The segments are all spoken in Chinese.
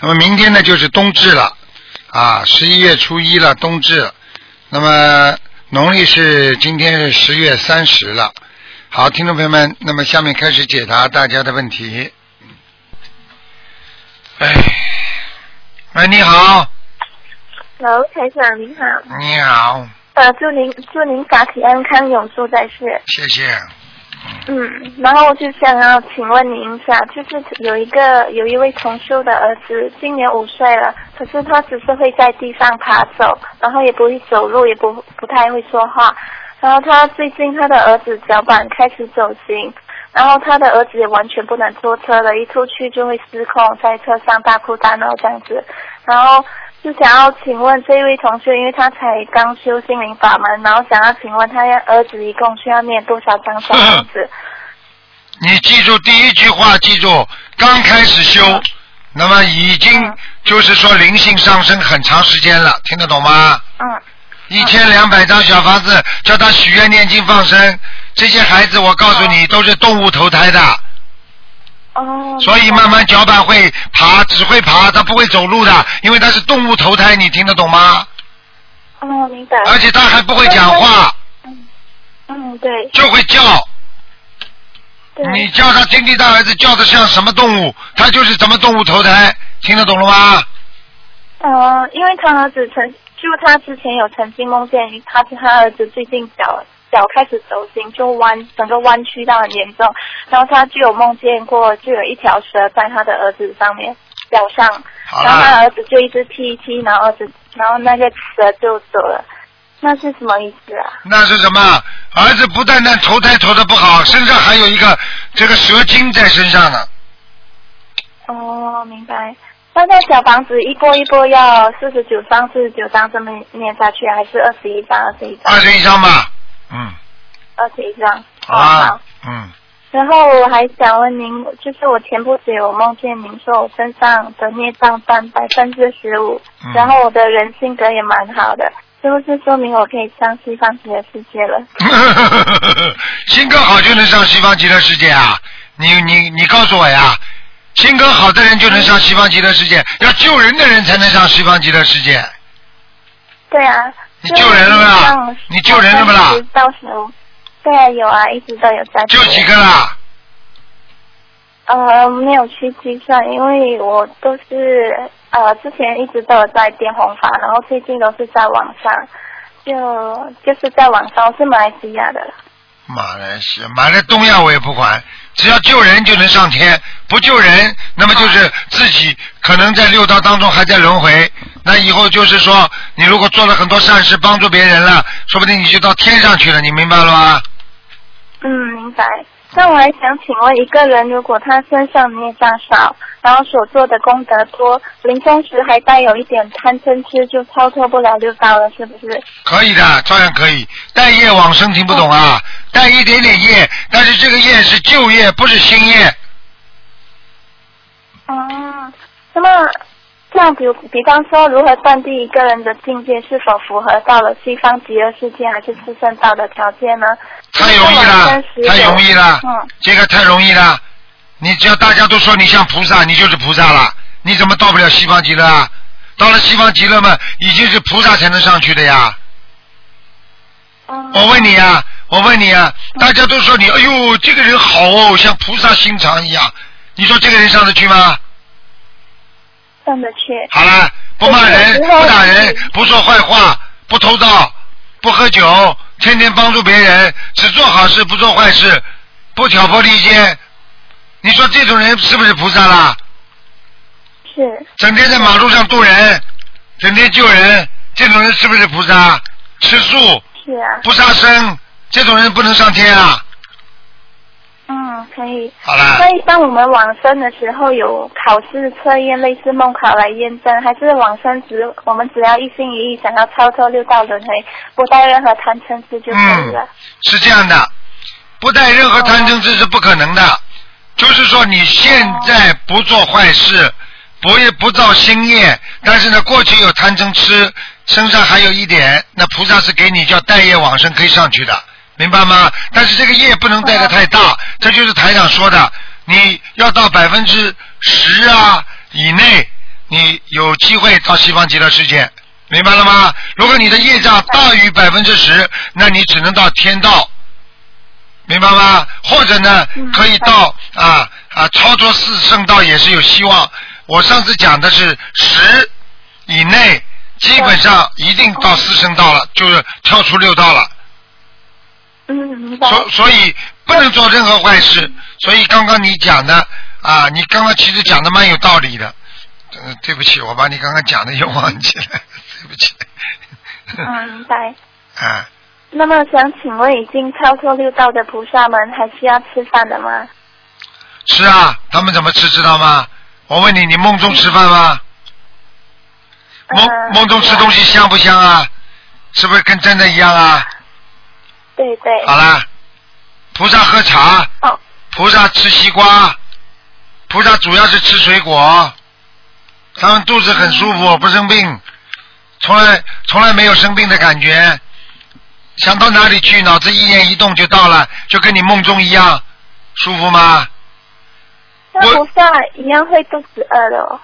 那么明天呢就是冬至了啊，十一月初一了，冬至。那么农历是今天是十月三十了。好，听众朋友们，那么下面开始解答大家的问题。哎，喂，你好，楼台长您好，你好，呃，祝您祝您法体安康，永驻在世。谢谢。嗯，然后我就想要请问您一下，就是有一个有一位同修的儿子，今年五岁了，可是他只是会在地上爬走，然后也不会走路，也不不太会说话。然后他最近他的儿子脚板开始走形，然后他的儿子也完全不能坐车了，一出去就会失控，在车上大哭大闹这样子。然后就想要请问这位同学，因为他才刚修心灵法门，然后想要请问他儿子一共需要念多少张小房子？你记住第一句话，记住刚开始修，那么已经就是说灵性上升很长时间了，听得懂吗？嗯。一千两百张小房子，叫他许愿念经放生，这些孩子我告诉你都是动物投胎的，哦。所以慢慢脚板会爬，只会爬，它不会走路的，因为它是动物投胎，你听得懂吗？哦，明白。而且它还不会讲话，嗯嗯，对就会叫。对。你叫他听听大儿子叫的像什么动物，他就是什么动物投胎，听得懂了吗？呃，因为他儿子曾就他之前有曾经梦见他他儿子最近脚脚开始走形，就弯整个弯曲到很严重，然后他就有梦见过就有一条蛇在他的儿子上面脚上，然后他，儿子就一直踢一踢，然后儿子然后那个蛇就走了，那是什么意思啊？那是什么？儿子不但单投胎投的不好，身上还有一个这个蛇精在身上呢。哦，明白。那那小房子一波一波要四十九张、四十九张这么念下去，还是二十一张、二十一张？二十一张吧，嗯，二十一张。啊，嗯，然后我还想问您，就是我前不久有梦见您说我身上的孽障占百分之十五，嗯然后我的人性格也蛮好的，是不是说明我可以上西方极乐世界了？性格好就能上西方极乐世界啊？你你你告诉我呀，性格好的人就能上西方极乐世界，要救人的人才能上西方极乐世界。对啊。你救人了不啦？你救人了不啦？到时候，对啊，有啊，一直都有在。救几个啦？呃，没有去计算，因为我都是呃之前一直都有在电红法，然后最近都是在网上，就就是在网上，是马来西亚的。马来西亚，马来东亚我也不管，只要救人就能上天，不救人，那么就是自己可能在六道当中还在轮回。那以后就是说，你如果做了很多善事，帮助别人了，说不定你就到天上去了，你明白了吗？嗯，明白。那我还想请问，一个人如果他身上孽障少，然后所做的功德多，临终时还带有一点贪嗔痴，就超脱不了六道了，是不是？可以的，照样可以。带业往生听不懂啊？带一点点业，但是这个业是旧业，不是新业。啊，那么这样比如比方说，如何断定一个人的境界是否符合到了西方极乐世界还是四圣道的条件呢？太容易了，太容易了，嗯，这个太容易了。你只要大家都说你像菩萨，你就是菩萨了。你怎么到不了西方极乐啊？到了西方极乐嘛，已经是菩萨才能上去的呀。嗯我问你啊，我问你啊，大家都说你，哎呦，这个人好哦，像菩萨心肠一样。你说这个人上得去吗？上得去。好了，不骂人，不打人，不说坏话，不偷盗，不喝酒，天天帮助别人，只做好事不做坏事，不挑拨离间。你说这种人是不是菩萨啦？是。整天在马路上渡人，整天救人，这种人是不是菩萨？吃素是啊。不杀生，这种人不能上天啊！嗯，可以。好啦所以当我们往生的时候有考试测验，类似梦考来验证，还是往生只我们只要一心一意想要超脱六道轮回，不带任何贪嗔痴就可以了。是这样的，不带任何贪嗔痴是不可能的。就是说你现在不做坏事，不不造新业，但是呢，过去有贪嗔痴，身上还有一点，那菩萨是给你叫待业往生可以上去的，明白吗？但是这个业不能带的太大，这就是台长说的，你要到百分之十啊以内，你有机会到西方极乐世界，明白了吗？如果你的业障大于百分之十，那你只能到天道。明白吗？或者呢，嗯可以到啊啊超脱四圣道也是有希望。我上次讲的是十以内，基本上一定到四圣道了，就是跳出六道了。嗯，明白。所所以不能做任何坏事。所以刚刚你讲的啊，你刚刚其实讲的蛮有道理的。呃，对不起，我把你刚刚讲的又忘记了，对不起。嗯，明白。啊，那么想请问，已经超脱六道的菩萨们还需要吃饭的吗？吃啊，他们怎么吃知道吗？我问你，你梦中吃饭吗？梦嗯梦中吃东西香不香啊？是不是跟真的一样啊？对对。好啦，菩萨喝茶，哦，菩萨吃西瓜，菩萨主要是吃水果，他们肚子很舒服，不生病，从来从来没有生病的感觉，想到哪里去，脑子一念一动就到了，就跟你梦中一样，舒服吗？那菩萨一样会肚子饿的哦。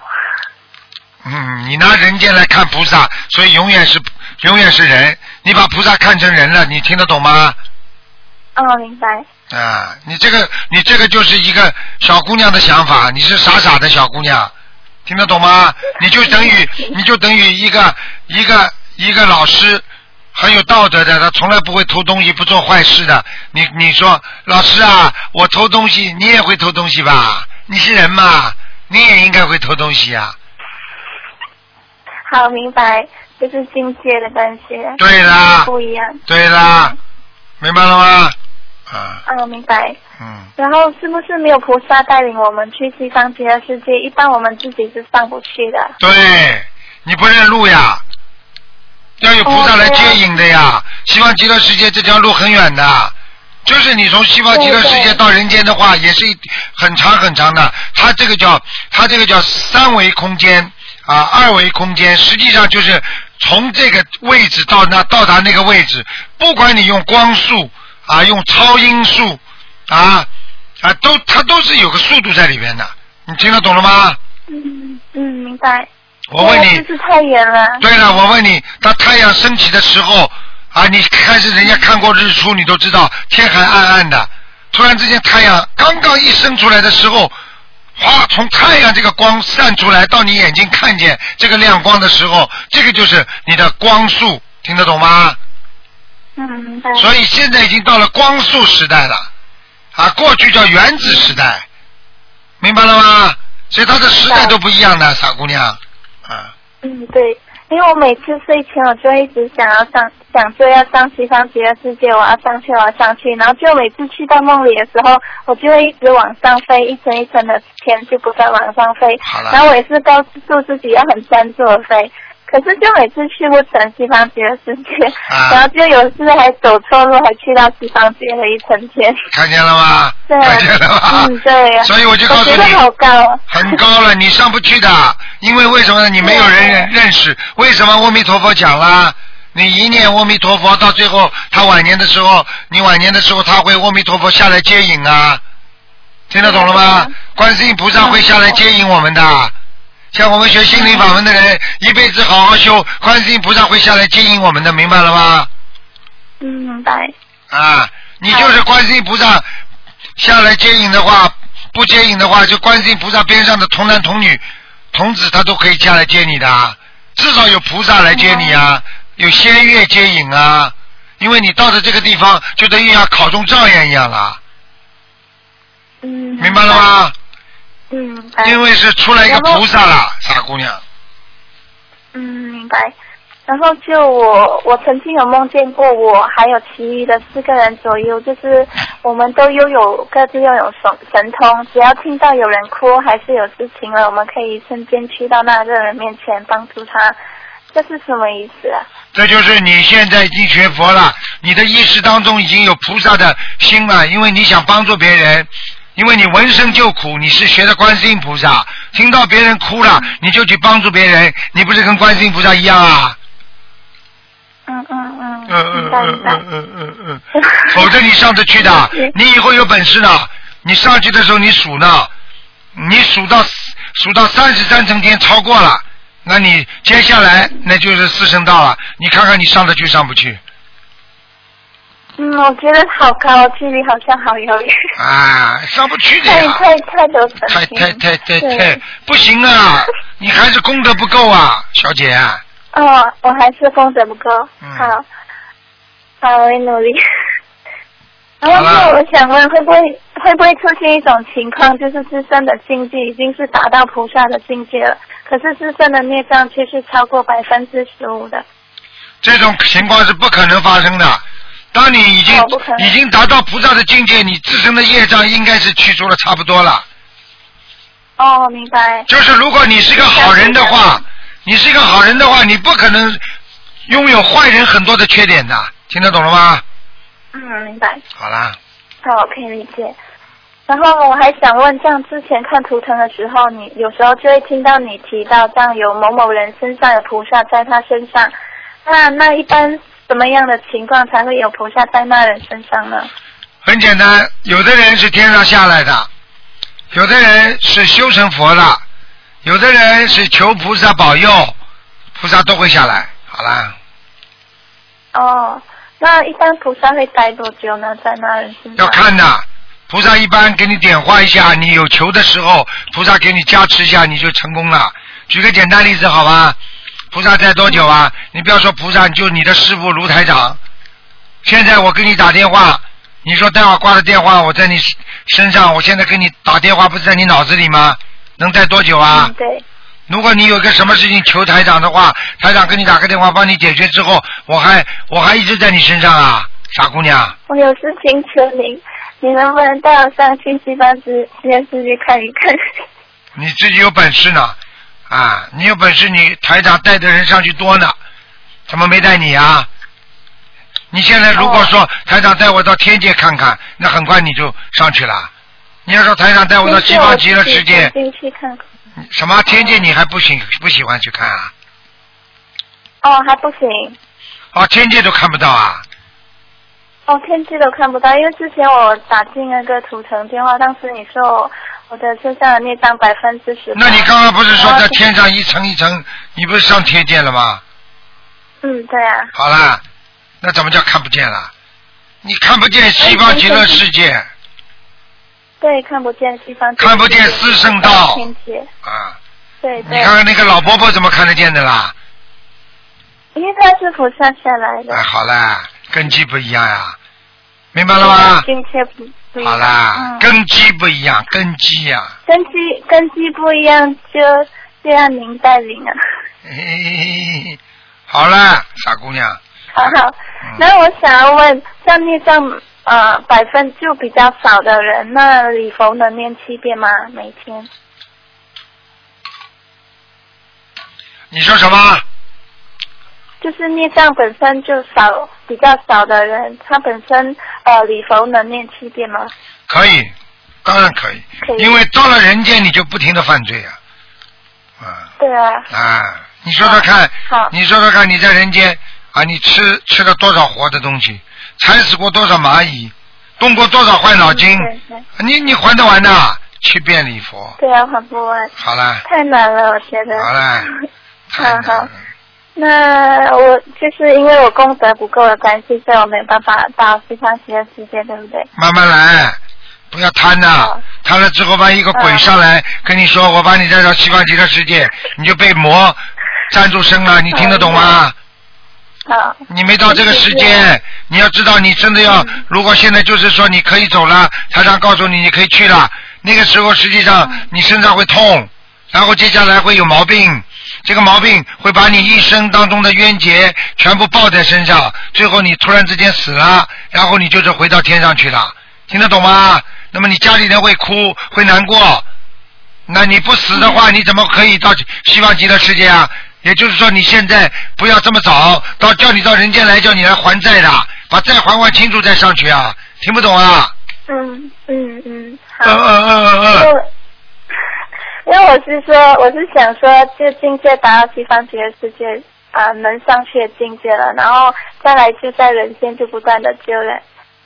嗯，你拿人间来看菩萨，所以永远是永远是人。你把菩萨看成人了，你听得懂吗？哦，明白。啊，你这个你这个就是一个小姑娘的想法，你是傻傻的小姑娘，听得懂吗？你就等于 你就等于一个一个一个老师，很有道德的，他从来不会偷东西，不做坏事的。你你说老师啊，我偷东西，你也会偷东西吧？你是人嘛，你也应该会偷东西啊。好，明白，就是境界的关系。对啦不一样。对啦，明白了吗？啊，嗯，明白。嗯，然后是不是没有菩萨带领我们去西方极乐世界？一般我们自己是上不去的。对，你不认路呀，要有菩萨来接引的呀。西方极乐世界这条路很远的，就是你从西方极乐世界到人间的话，也是一很长很长的。它这个叫它这个叫三维空间啊，二维空间，实际上就是从这个位置到那到达那个位置，不管你用光速啊，用超音速啊啊，都它都是有个速度在里边的。你听得懂了吗？嗯嗯，明白。我问你，就是太远了。对了，我问你，当太阳升起的时候啊，你开始人家看过日出，你都知道天还暗暗的，突然之间太阳刚刚一升出来的时候，哗，从太阳这个光散出来到你眼睛看见这个亮光的时候，这个就是你的光速，听得懂吗？嗯，明白。所以现在已经到了光速时代了，啊，过去叫原子时代，明白了吗？所以它的时代都不一样的，傻姑娘，啊。嗯，对，因为我每次睡前我就一直想要上，想说要上西方极乐世界，我要上去，我要上去，然后就每次去到梦里的时候，我就会一直往上飞，一层一层的天就不断往上飞然后我也是告诉自己要很专注的飞。可是就每次去不成西方极乐世界，啊然后就有次还走错路，还去到西方极乐一层天。看见了吗？对，看见了吗？嗯，对。所以我就告诉你觉得好你，高。很高了，你上不去的。因为为什么呢？你没有人认认识。为什么阿弥陀佛讲了？你一念阿弥陀佛，到最后他晚年的时候，你晚年的时候他会阿弥陀佛下来接引啊。听得懂了吗？观世音菩萨会下来接引我们的。像我们学心灵法门的人，一辈子好好修，观世音菩萨会下来接引我们的，明白了吗？嗯，明白。啊，你就是观世音菩萨下来接引的话，不接引的话，就观世音菩萨边上的童男童女、童子，他都可以下来接你的啊，至少有菩萨来接你啊，有仙乐接引啊，因为你到了这个地方，就等于要考中状元一样了，嗯。明白了吗？嗯，明白。因为是出来一个菩萨了，傻姑娘。嗯，明白。然后就我我曾经有梦见过我还有其余的四个人左右，就是我们都拥有各自拥有神神通，只要听到有人哭还是有事情了，我们可以瞬间去到那个人面前帮助他，这是什么意思啊？这就是你现在已经学佛了，你的意识当中已经有菩萨的心了，因为你想帮助别人，因为你闻声救苦，你是学的观世音菩萨，听到别人哭了，你就去帮助别人，你不是跟观世音菩萨一样啊？嗯嗯嗯，嗯嗯。嗯嗯嗯嗯嗯，否则你上得去的，你以后有本事的，你上去的时候你数呢，你数到数到三十三层天超过了，那你接下来那就是四圣道了，你看看你上得去上不去？嗯，我觉得好高，距离好像好遥远，啊，上不去的太呀，太太太太太太太不行啊！你还是功德不够啊，小姐。哦，我还是功德不够。嗯好，好，我会努力。然后就我想问，会不会会不会出现一种情况，就是自身的境界已经是达到菩萨的境界了，可是自身的孽障却是超过百分之十五的？这种情况是不可能发生的。当你已经、已经达到菩萨的境界，你自身的业障应该是去除的差不多了。哦，明白。就是如果你是个好人的话，你是一个好人的话，你不可能拥有坏人很多的缺点的，听得懂了吗？嗯，明白。好啦，好，可以理解。然后我还想问，像之前看图腾的时候，你有时候就会听到你提到，这样有某某人身上有菩萨在他身上，那那一般什么样的情况才会有菩萨在那人身上呢？很简单，有的人是天上下来的，有的人是修成佛的，有的人是求菩萨保佑，菩萨都会下来。好啦，哦，那一般菩萨会待多久呢？在那人身上？要看的。菩萨一般给你点化一下，你有求的时候，菩萨给你加持一下，你就成功了。举个简单例子，好吧？菩萨在多久啊？你不要说菩萨，就你的师傅卢台长。现在我给你打电话，你说待会儿挂了电话，我在你身上，我现在给你打电话，不是在你脑子里吗？能待多久啊嗯，？对。如果你有个什么事情求台长的话，台长给你打个电话帮你解决之后，我还我还一直在你身上啊，傻姑娘。我有事情求您，你能不能带我上去西方实实验室去看一看？你自己有本事呢，啊，你有本事，你台长带的人上去多呢，怎么没带你啊？你现在如果说台长带我到天界看看，那很快你就上去了。你要说台长带我到西方极乐世界，进去看看。什么天界你还不喜不喜欢去看啊？哦，还不行。哦，天界都看不到啊？哦，天气都看不到，因为之前我打进那个图腾电话，当时你说我我的身上的孽障百分之十。那你刚刚不是说在天上一层一层，你不是上天界了吗？嗯，对啊。好啦，那怎么叫看不见了？你看不见西方极乐世界对，看不见西方。看不见四圣道天界，啊！对对。你看看那个老伯伯怎么看得见的啦？因为他是菩萨下来的。哎，好啦，根基不一样呀，明白了吗？境界不不一样。好啦，嗯。根基不一样，根基呀、根基根基不一样，就就让您带领啊。好啦，傻姑娘，好好嗯，那我想要问，像孽障呃百分就比较少的人，那礼佛能念七遍吗？每天？你说什么？就是孽障本身就少，比较少的人，他本身呃礼佛能念七遍吗？可以，当然可以，可以。因为到了人间你就不停的犯罪啊、啊，对啊，啊你说说看好，你说说看，你在人间啊，你吃吃了多少活的东西，踩死过多少蚂蚁，动过多少坏脑筋，你你还得完的，七遍礼佛，对啊，还不完，好了，太难了，我觉得。好了 太难好了，那我就是因为我功德不够的关系，所以我没办法到西方极乐世界，对不对？慢慢来，不要贪呐、好贪了之后，万一一个鬼嗯。上来跟你说，我把你带到西方极乐世界，你就被魔占住身了，你听得懂吗？好，你没到这个时间，你要知道，你真的要，嗯。如果现在就是说你可以走了，台长告诉你你可以去了，那个时候实际上你身上会痛，然后接下来会有毛病，这个毛病会把你一生当中的冤结全部抱在身上，最后你突然之间死了，然后你就是回到天上去了，听得懂吗？那么你家里人会哭，会难过，那你不死的话，你怎么可以到希望极乐世界啊？也就是说，你现在不要这么早，到叫你到人间来，叫你来还债的，把债还还清楚再上去啊！听不懂啊？嗯嗯嗯，好。嗯嗯嗯嗯嗯。因为我是说，我是想说，就境界达到西方极乐世界啊、能上去的境界了，然后再来就在人间就不断的救人。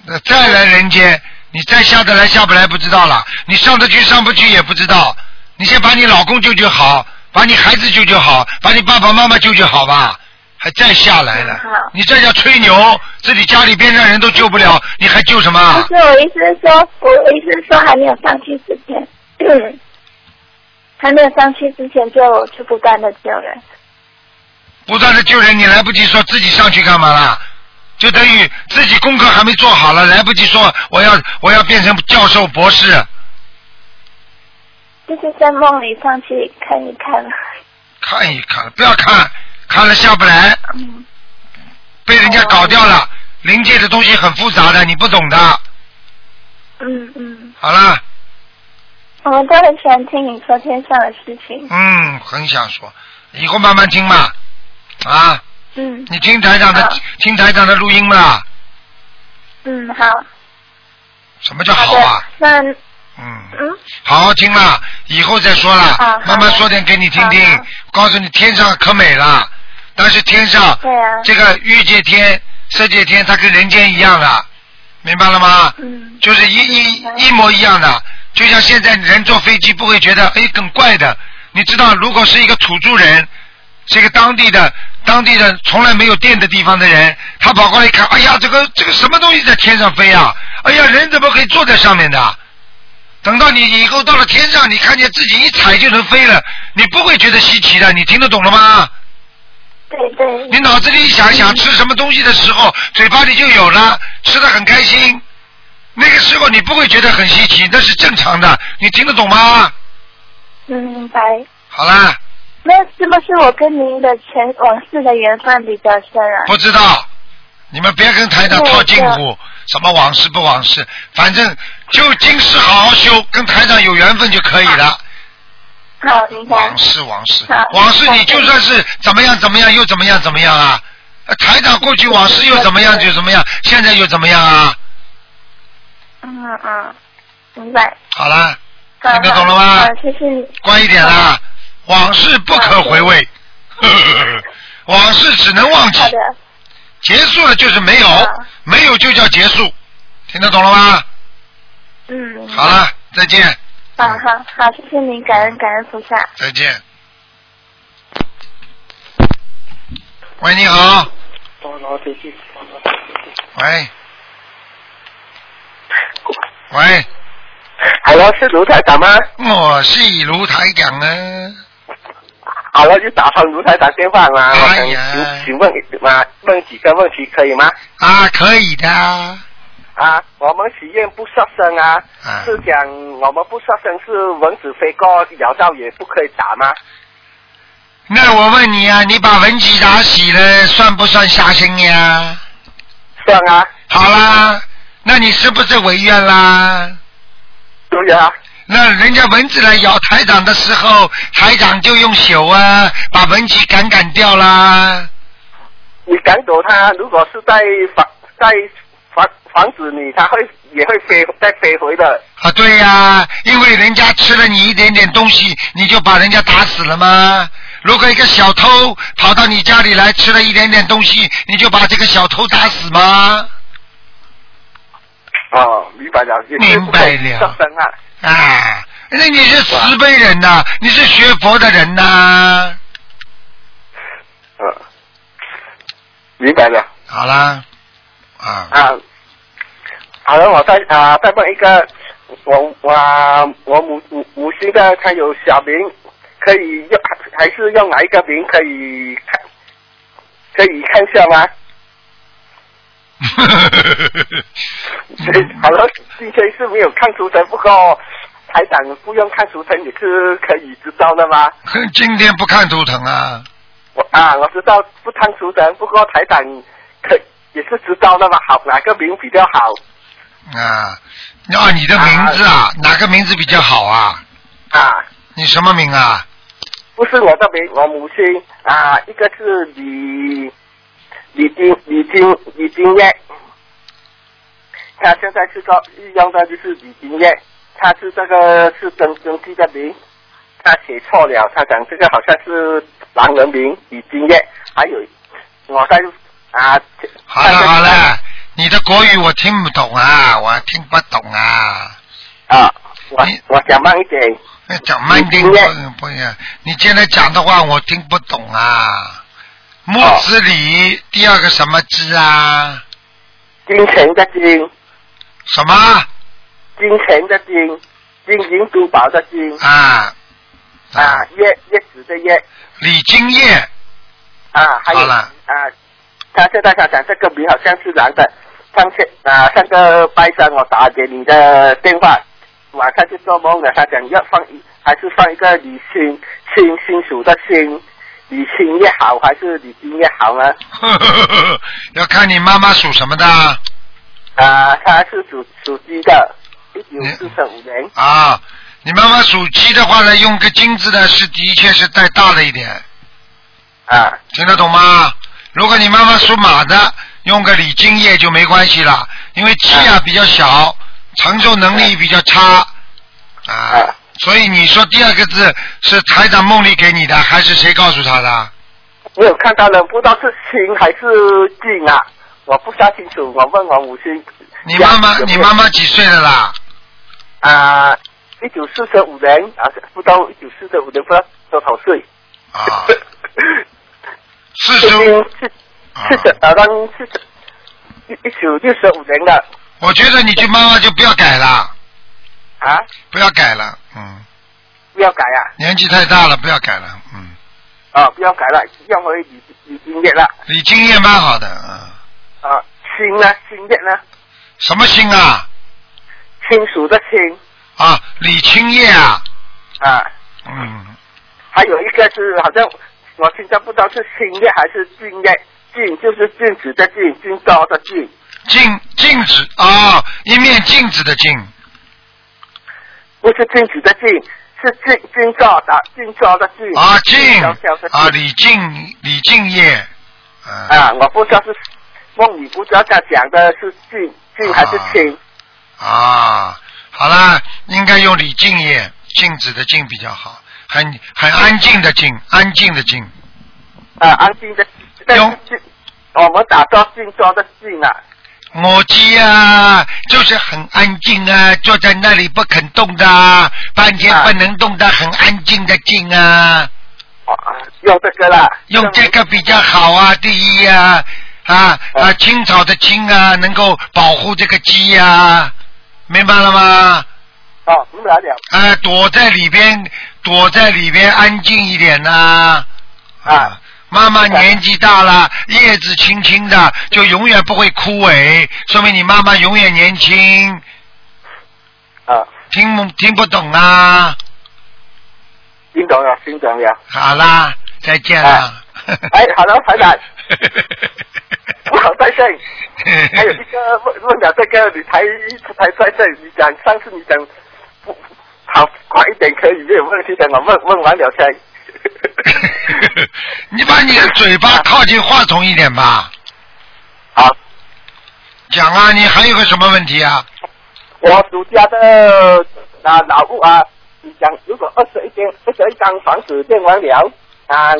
那再来人间，你再下得来下不来不知道了，你上得去上不去也不知道。你先把你老公救救好，把你孩子救救好，把你爸爸妈妈救救好吧，还再下来了。你这叫吹牛，自己家里边上人都救不了，你还救什么？不是，我意思是说，我我意思是说，还没有上去之前，嗯，还没有上去之前就就不断的救人。不断的救人，你来不及说自己上去干嘛啦？就等于自己功课还没做好了，来不及说我要我要变成教授博士。就是在梦里上去看一看了。看一看，不要看，看了下不来，嗯，被人家搞掉了。灵界的东西很复杂的，你不懂的。嗯嗯，好了，我们都很喜欢听你说天上的事情。嗯，很想说，以后慢慢听嘛。啊，嗯你听台长的听台长的录音嘛？嗯，好。什么叫好啊？，那嗯，嗯好好听嘛，以后再说了慢慢说点给你听听。告诉你，天上可美了，但是天上对啊这个欲界天、色界天，它跟人间一样的，明白了吗？嗯就是一一一模一样的，就像现在人坐飞机不会觉得哎更怪的。你知道，如果是一个土著人，是一个当地的当地的从来没有电的地方的人，他跑过来一看，哎呀，这个这个什么东西在天上飞啊？哎呀，人怎么可以坐在上面的？等到你以后到了天上，你看见自己一踩就能飞了，你不会觉得稀奇的，你听得懂了吗？对对你脑子里想想吃什么东西的时候，嘴巴里就有了，吃的很开心。那个时候你不会觉得很稀奇，那是正常的，你听得懂吗？嗯，明白。好啦，那是不是我跟您的前往事的缘分比较深啊？不知道，你们别跟台长套近乎，什么往事不往事，反正就今世好好修，跟台长有缘分就可以了。好，明白。往事往事往事，你就算是怎么样怎么样又怎么样怎么样啊？呃台长过去往事又怎么样就怎么样，现在又怎么样啊？嗯嗯，明白。好了，听得懂了吗好，谢谢你。乖一点啦，往事不可回味，往事只能忘记好，的，结束了就是没有，没有就叫结束，听得懂了吗？嗯。好。了，再见，好好好，谢谢您，感恩感恩菩萨。再见。喂，你好。喂。喂，Hello，是卢台长吗我是卢台长啊。？Hello，就打上卢台长电话嘛，哎呀请请问嘛，问几个问题可以吗？啊，可以的。啊，我们许愿不杀生啊，啊是讲我们不杀生是蚊子飞过咬到也不可以打吗？那我问你啊，你把蚊子打死了，算不算杀生呀？算啊，好啦，那你是不是违愿啦？对啊，那人家蚊子来咬台长的时候，台长就用手啊把蚊子赶赶掉啦。你赶走它，如果是在房在房房子里，它会也会飞再飞回的。啊，对呀、因为人家吃了你一点点东西，你就把人家打死了吗？如果一个小偷跑到你家里来吃了一点点东西，你就把这个小偷打死吗？哦，明白了，明白了杀生啊。啊，那你是慈悲人呐、你是学佛的人呐、嗯，明白了。好啦，啊，啊，好了，我再啊再问一个，我我我母母母亲的，她有小名，可以用还是用哪一个名可以看？可以看一下吗？好了，今天是没有看出来，不过台长不用看图腾也是可以知道的吗？今天不看图腾啊？我啊，我知道不看图腾，不过台长可也是知道的嘛，好哪个名比较好啊，啊，你的名字啊，哪个名字比较好啊？啊？你什么名啊？不是我的名，我母亲啊，一个是李李金李金李金燕，他现在是说用的就是李金燕，他是这个是登登记的名，他写错了，他讲这个好像是狼人名李金燕，还有我在啊。好了好了，你的国语我听不懂啊，我听不懂啊。啊，我我讲慢一点。讲慢点，不不行，你现在讲的话我听不懂啊。木子李第二个什么字啊？金钱的金。什么？金钱的金，金银珠宝的金。啊。啊，叶叶子的叶。李金叶。啊，还有啊，他现在他讲这个名好像是男的，上次啊上个拜山我打给你的电话。晚上就做梦了，他讲要放一还是放一个李星星星属的星，李青叶好还是李金叶好呢？要看你妈妈属什么的。啊，她是属属鸡的，一九四十五年。啊，你妈妈属鸡的话呢，用个金字呢是的确是带大了一点。啊，听得懂吗？如果你妈妈属马的，用个李金叶就没关系了，因为鸡啊比较小。承受能力比较差啊，所以你说第二个字是台长梦里给你的，还是谁告诉他的？我有看到了，不知道是亲还是近啊，我不大清楚。我问我母亲。你妈妈，你妈妈几岁了啦？啊，一九四十五年啊，不到一九四十五年，不知道多少岁。啊。四十五。四十，好像四十，一一九六十五年的。我觉得你这妈妈就不要改了，啊，不要改了，嗯，不要改呀，年纪太大了，不要改了，嗯，啊，不要改了，要回李李金叶了，李敬业蛮好的，嗯，啊，青呢，青叶呢？什么青啊？青属的清。啊，李清叶啊。啊。嗯。还有一个是，好像我现在不知道是清叶还是静叶，静就是镜子的镜，金高的金。镜镜子啊，一面镜子的镜，不是镜子的镜，是镜镜照的镜照的镜。啊镜啊李静李镜叶。啊，我不知道是梦里不知道他讲的是镜镜还是清。啊，好了，应该用李敬业静止的静比较好，很很安静的静，安静的静。啊，安静的。用。我们打造镜照的静啊。我鸡啊，就是很安静啊，坐在那里不肯动的，半天不能动的，很安静的静啊。用这个啦。用这个比较好啊，第一啊，啊啊，青草的青啊，能够保护这个鸡呀，明白了吗？啊，明白了。啊，躲在里边，躲在里边安静一点呐。啊。妈妈年纪大了，叶子轻轻的，就永远不会枯萎，说明你妈妈永远年轻。啊，听不听不懂啊？听懂了，听懂了。好啦，再见了。哎，好了，台长。不好再见。还有一个问问了这个，你才才在这，你讲上次你讲不好快一点可以没有问题的，我问问完了先。你把你的嘴巴靠近话筒一点吧。好。讲啊，你还有个什么问题啊？我属家的啊老屋啊，你讲如果二十一间二十一张房子建完了啊，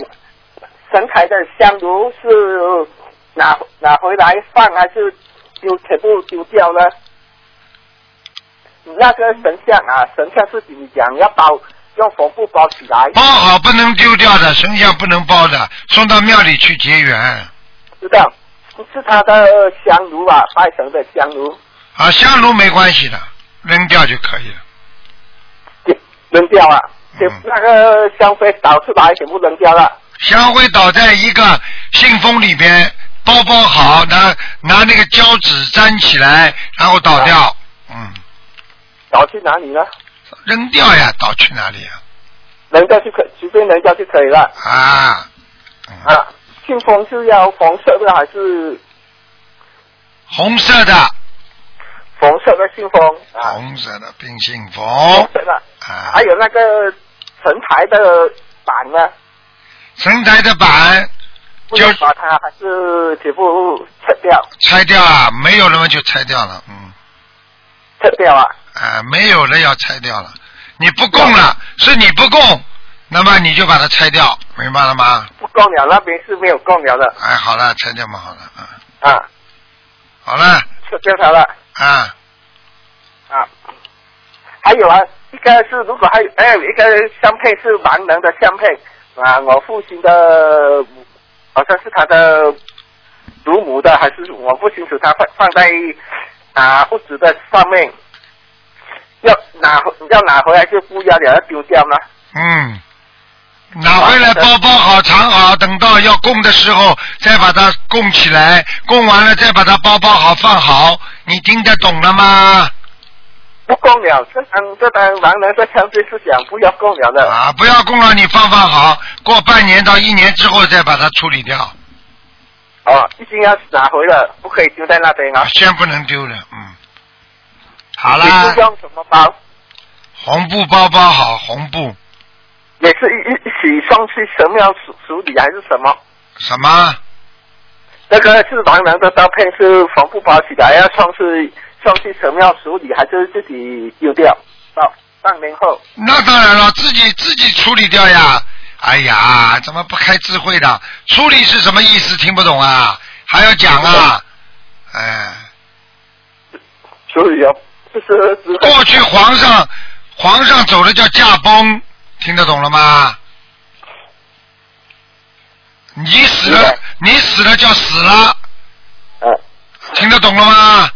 神台的香炉是拿拿回来放还是丢全部丢掉呢？那个神像啊，神像是你讲要包。用红布包起来，包好不能丢掉的，神像不能包的，送到庙里去结缘。知道，是他的香炉吧，拜神的香炉。啊，香炉没关系的，扔掉就可以了。扔掉啊，就那个香灰倒出来，全部扔掉了。香灰倒在一个信封里边，包包好，拿拿那个胶纸粘起来，然后倒掉。嗯。倒去哪里呢？扔掉呀，倒去哪里啊？扔掉就可，随便扔掉就可以了。啊，嗯。啊，信封是要红色的还是？红色的，红色的信封啊？红色的冰信红封色的，啊。还，有那个成台的板呢，成台的板就把它还是全部拆掉，拆掉啊，没有了嘛就拆掉了，嗯，拆掉啊。啊，没有了要拆掉了，你不供了，是你不供，那么你就把它拆掉，明白了吗？不供了，那边是没有供了的。哎，好了，拆掉嘛，好了，啊，啊，好了，撤掉它了。啊，啊。还有啊，一个是如果还有还有一个相配是盲人的相配啊，我父亲的好像是他的祖母的，还是我不清楚，他放放在啊屋子的上面，要拿要拿回来就不要了，要丢掉吗？嗯，拿回来包包好藏好，等到要供的时候再把它供起来，供完了再把它包包好放好，你听得懂了吗？不供了，这当这当盲人的相对是讲不要供了的。啊，不要供了，你放放好，过半年到一年之后再把它处理掉，哦，一定要拿回来，不可以丢在那边啊。先不能丢了，嗯。好你啦是，用什么包？红布包包好，红布也是一一一起送去神庙处处理还是什么？什么？那个是盲人的照片，是红布包起来，要送去送去神庙处理，还是自己丢掉？到半年后，那当然了，自己自己处理掉呀。哎呀，怎么不开智慧的？处理是什么意思？听不懂啊？还要讲啊？哎，处理哦，就是只过去皇上皇上走的叫驾崩，听得懂了吗？你死了，你死了叫死了，嗯听得懂了吗？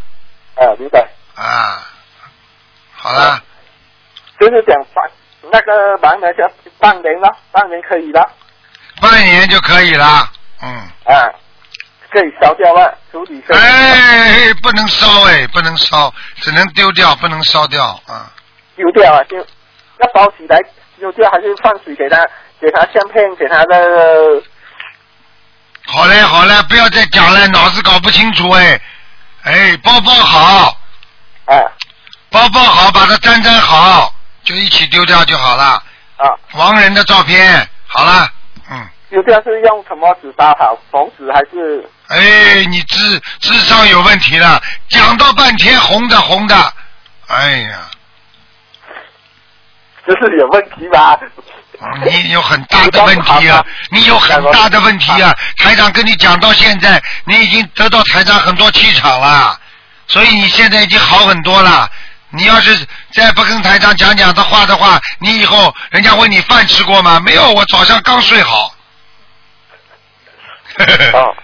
啊，明白。啊，好了，就是讲半那个盲人叫半年了，半年可以了，半年就可以了。嗯，啊，可以烧掉了，处理掉。哎，不能烧哎，不能烧，只能丢掉，不能烧掉啊。丢掉啊，丢要包起来丢掉，还是放水给他，给他相片，给他的好嘞，好嘞，不要再讲了，脑子搞不清楚哎。哎，包包好，啊包包好，把它粘粘好，就一起丢掉就好了。啊，亡人的照片，好了，嗯，丢掉是用什么纸包好？红纸还是？哎，你智智商有问题了，讲到半天红的红的，哎呀，这是有问题吧？你有很大的问题啊，你有很大的问题啊。台长跟你讲到现在，你已经得到台长很多气场了，所以你现在已经好很多了。你要是再不跟台长讲讲的话的话，你以后人家问你饭吃过吗？没有，我早上刚睡好。哦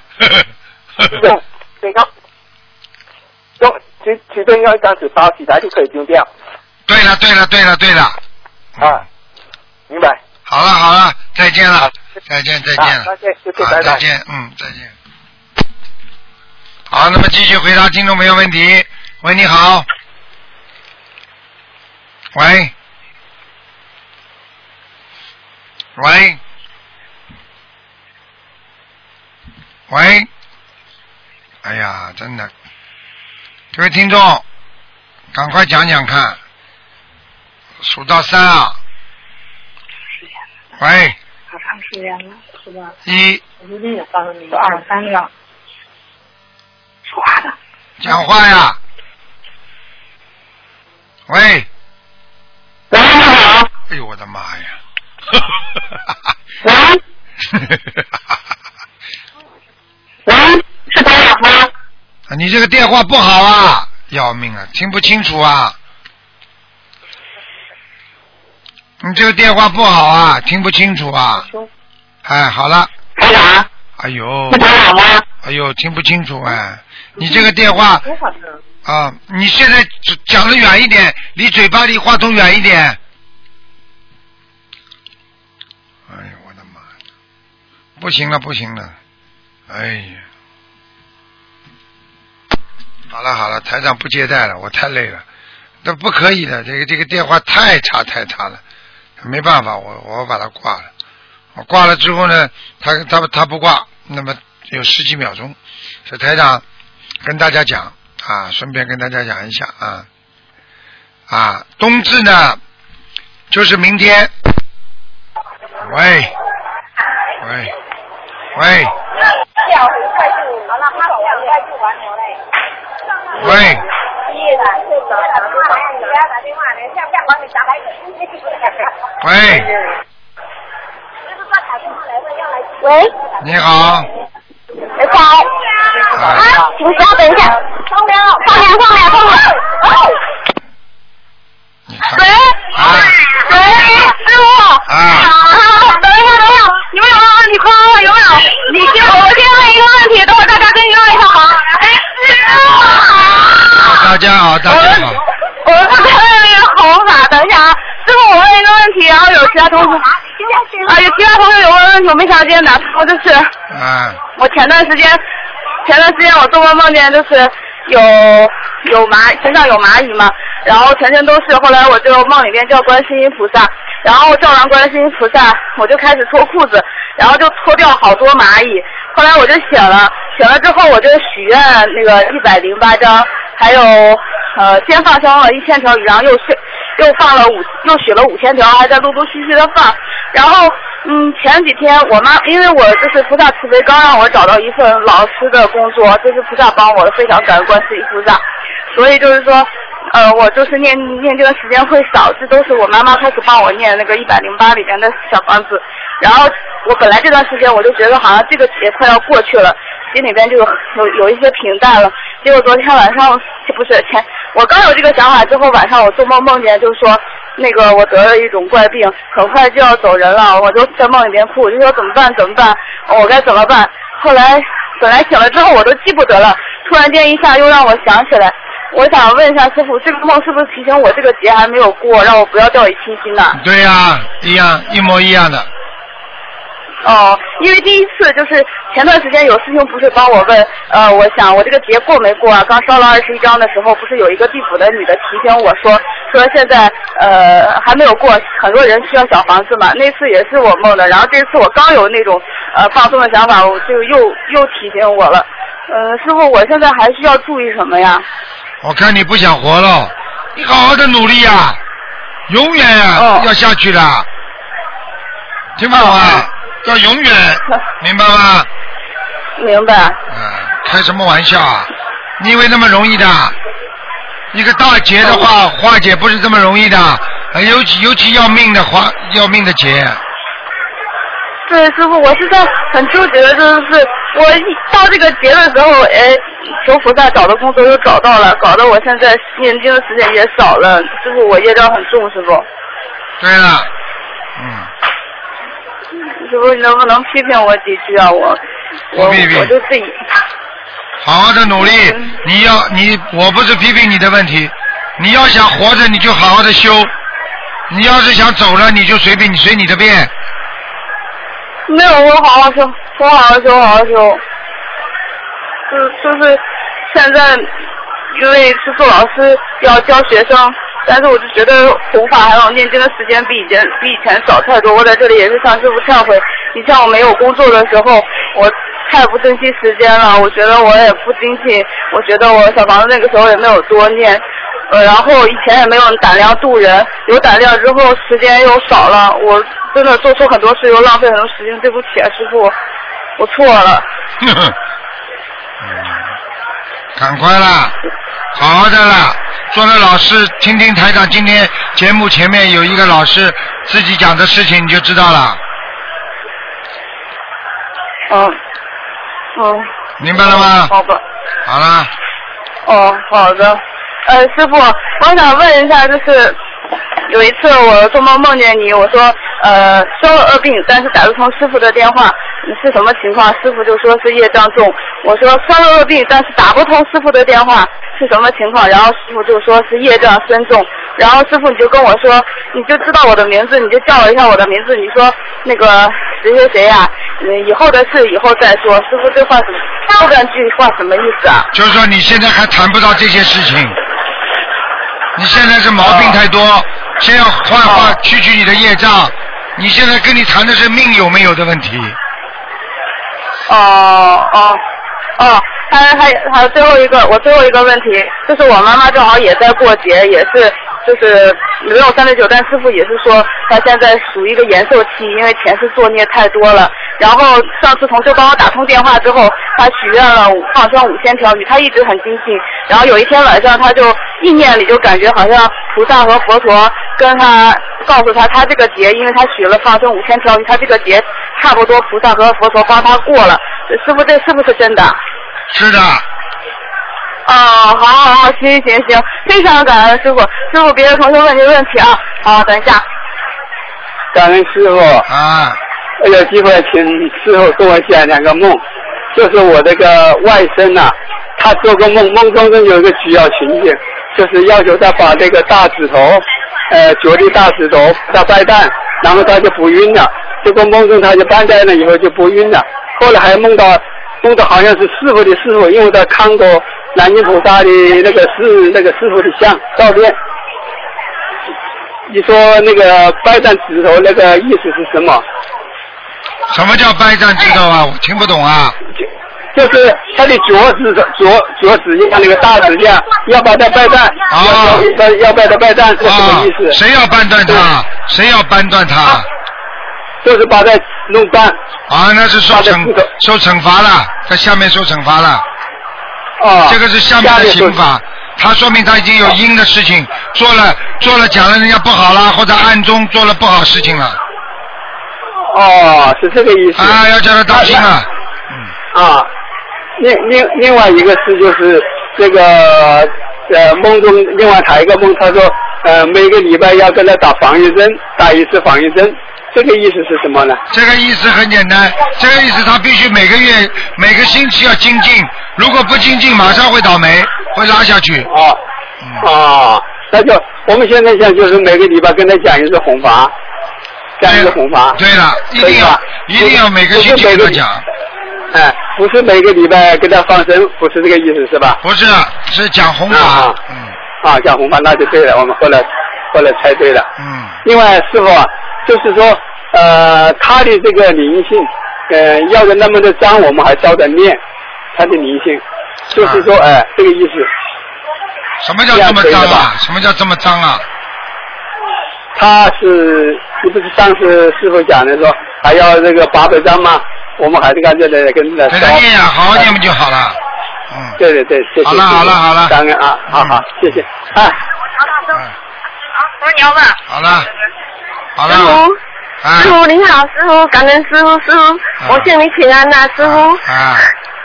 用 这个用其其中用一张纸包起来就可以丢掉对了，对了，对了，对了。啊，明白？好了，好了，再见了，再见，再见了。啊再见再见，嗯，再见。好，那么继续回答听众朋友问题。喂，你好。喂。喂。喂。哎呀，真的，各位听众，赶快讲讲看，数到三啊。喂，好长时间了，是吧？一，我最近也告诉你，二三个，说话的，讲话呀。喂。喂，你好，哎呦我的妈呀！喂，喂，是台长吗？啊你这个电话不好啊，要命啊，听不清楚啊。你这个电话不好啊，听不清楚啊。哎，好了，台长，哎呦是，台长吗？哎呦，听不清楚哎。你这个电话？啊，你现在讲的远一点，离嘴巴离话筒远一点。哎呀，我的妈呀！不行了，不行了，哎呀！好了好了，台长不接待了，我太累了。那不可以的，这个这个电话太差太差了，没办法，我我把它挂了。我挂了之后呢，他他他不挂，那么有十几秒钟，所以台长跟大家讲啊，顺便跟大家讲一下啊啊，冬至呢就是明天。喂喂喂喂，喂，喂，喂你好，你，好。啊，请稍等一下。放凉，放凉，放凉，放凉。喂，啊喂，师傅。啊你们有没有问题？快问问有没有？你先，我先问一个问题，等会儿大家跟你问一下好。哎，师傅。大家好，大家好，我们是看那个红法，等一下啊，师傅，我问一个问题，然后有其他同学，啊，有其他同学有问问题，我没想到今天打通，就是嗯我前段时间，前段时间我做梦梦见就是有有蚂身上有蚂蚁嘛，然后全身都是，后来我就梦里面叫观世音菩萨，然后叫完观世音菩萨，我就开始脱裤子，然后就脱掉好多蚂蚁，后来我就醒了，醒了之后我就许愿那个一百零八张，还有呃先放生了一千条鱼，然后又是又放了五又许了五千条，还在陆陆续续的放，然后嗯前几天我妈因为我就是菩萨慈悲，刚让我找到一份老师的工作，这是菩萨帮我的，非常感恩观世音菩萨，所以就是说。呃，我就是念念这段时间会少，这都是我妈妈开始帮我念那个一百零八里面的小房子。然后我本来这段时间我就觉得好像这个节快要过去了，心里边就有有有一些平淡了。结果昨天晚上不是前，我刚有这个想法之后，晚上我做梦梦见就是说那个我得了一种怪病，很快就要走人了，我就在梦里边哭，我就说怎么办怎么办，我该怎么办？后来本来醒了之后我都记不得了，突然间一下又让我想起来。我想问一下师傅，这个梦是不是提醒我这个劫还没有过，让我不要掉以轻心呢？对呀、一样一模一样的，哦，因为第一次就是前段时间有师兄不是帮我问，呃，我想我这个节过没过啊？刚烧了二十一章的时候，不是有一个地府的女的提醒我说，说现在呃还没有过，很多人需要小房子嘛。那次也是我梦的，然后这次我刚有那种呃放松的想法，我就又又提醒我了。呃，师傅，我现在还需要注意什么呀？我看你不想活了，你好好的努力呀、永远呀、哦要下去的，听不懂啊？要永远，明白吗？明白。嗯，开什么玩笑啊？你以为那么容易的？一个大劫的话，化解不是这么容易的，啊尤其尤其要命的化要命的劫。对，师傅，我是在很纠结的就是，我一到这个节的时候，哎，求菩萨找的工作又找到了，搞得我现在念经的时间也少了。师傅，我业障很重，师傅。对了，嗯，师傅，你能不能批评我几句啊？我我我就自己。好好的努力。你要你，我不是批评你的问题，你要想活着，你就好好的修。你要是想走了，你就随便你随你的便。没有，我好好修，我好好修，好好修。就是就是现在，因为是做老师要教学生，但是我就觉得弘法还有念经的时间比以前比以前少太多。我在这里也是向师傅忏悔。你像我没有工作的时候，我太不珍惜时间了。我觉得我也不精进，我觉得我小房子那个时候也没有多念。呃，然后以前也没有胆量渡人，有胆量之后时间又少了，我真的做错很多事，又浪费很多时间，对不起啊，师傅，我错了。哼哼，嗯，赶快啦，好好的啦。做了老师，听听台长今天节目前面有一个老师自己讲的事情，你就知道了，嗯，嗯，明白了吗？好吧，好了，哦，好的。呃，师傅，我想问一下，就是有一次我做梦梦见你，我说呃生了恶病，但是打不通师傅的电话，是什么情况？师傅就说是业障重。我说生了恶病，但是打不通师傅的电话是什么情况？然后师傅就说是业障深重。然后师傅你就跟我说，你就知道我的名字，你就叫了一下我的名字，你说那个谁谁谁呀、嗯，以后的事以后再说。师傅这话什么？后半句话什么意思啊？就是说你现在还谈不到这些事情，你现在是毛病太多，先要换换去去你的业障。你现在跟你谈的是命有没有的问题。哦哦哦，还还还有最后一个，我最后一个问题，就是我妈妈正好也在过节，也是就是没有三六九，但师傅也是说他现在属于一个延寿期，因为前世作孽太多了。然后上次同事帮我打通电话之后，他许愿了放生五千条鱼，他一直很精进。然后有一天晚上，他就意念里就感觉好像菩萨和佛陀跟他告诉他，他这个劫，因为他许了放生五千条鱼，他这个劫差不多菩萨和佛陀帮他过了。师傅，这是不是真的？是的，哦，好好好，行行行，非常感恩师傅。师傅，别的同学问您问题啊。好，等一下。感恩师傅，啊，有机会请师傅跟我讲两个梦，就是我这个外甥呐、他做个梦，梦中中有一个需要情节，就是要求他把这个大指头，呃，脚的大指头他掰断，然后他就不晕了。结果梦中他就掰断了以后就不晕了，后来还梦到梦到好像是师傅的师傅，因为他看过南京菩萨的那个师那个师傅的像照片。你说那个掰断指头那个意思是什么？什么叫掰断指头啊？我听不懂啊。就是他的脚趾头左左指甲那个大指甲要把它掰断，啊要要要把它掰断是什么啊意思？，谁要掰断它？谁要掰断它？就是把它弄断。啊，那是受惩受惩罚了，在下面受惩罚了。啊，这个是下面的刑法，他说明他已经有阴的事情做了，做了讲了人家不好啦，或者暗中做了不好事情了，哦，是这个意思。啊，要叫他当心啊。啊，另另另外一个事就是这个呃梦中另外还有一个梦，他说呃每个礼拜要跟他打防疫针，打一次防疫针，这个意思是什么呢？这个意思很简单，这个意思他必须每个月、每个星期要精进，如果不精进，马上会倒霉，会拉下去。哦哦，那就我们现在想就是每个礼拜跟他讲一次红法，讲一次红法。对了，一定要一定要每个星期跟他讲，哎，不是每个礼拜跟他放生，不是这个意思是吧？不是是讲红法啊，嗯啊，讲红法那就对了，我们后来后来猜对了。嗯，另外，师傅啊，就是说，呃，他的这个灵性，呃，要的那么的脏，我们还照着念他的灵性，就是说，哎、这个意思。什么叫这么脏啊？什么叫这么脏啊？他是，你不是上次师傅讲的说还要这个八百张吗？我们还是干这的跟着给他念呀，好好念不就好了？嗯，对对对，谢谢。好了好了好了感恩啊，好好，谢谢。哎，嗯我说你要问。好了，好师了，傅，啊师傅您好，师傅，感恩师傅，师傅，我向你请安呐，师傅。啊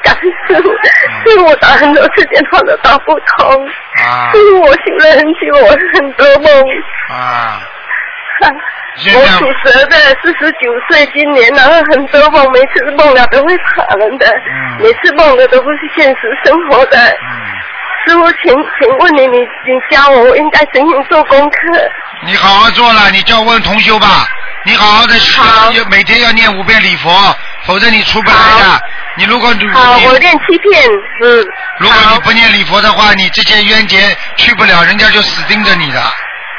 感恩师傅，师傅我打很多次电话都打不通。啊师傅，我醒了很久，我很多梦。啊！我属蛇的，四十九岁，今年然后很多梦，每次梦了都会怕人的，嗯每次梦的都不是现实生活的。嗯，师傅，请请问你，你你教我，我应该怎样做功课？你好好做了，你叫问同修吧。你好好的好要每天要念五遍礼佛，否则你出不来的。你如果你好，我你练七片，嗯。如果你不念礼佛的话，你这些冤结去不了，人家就死盯着你的，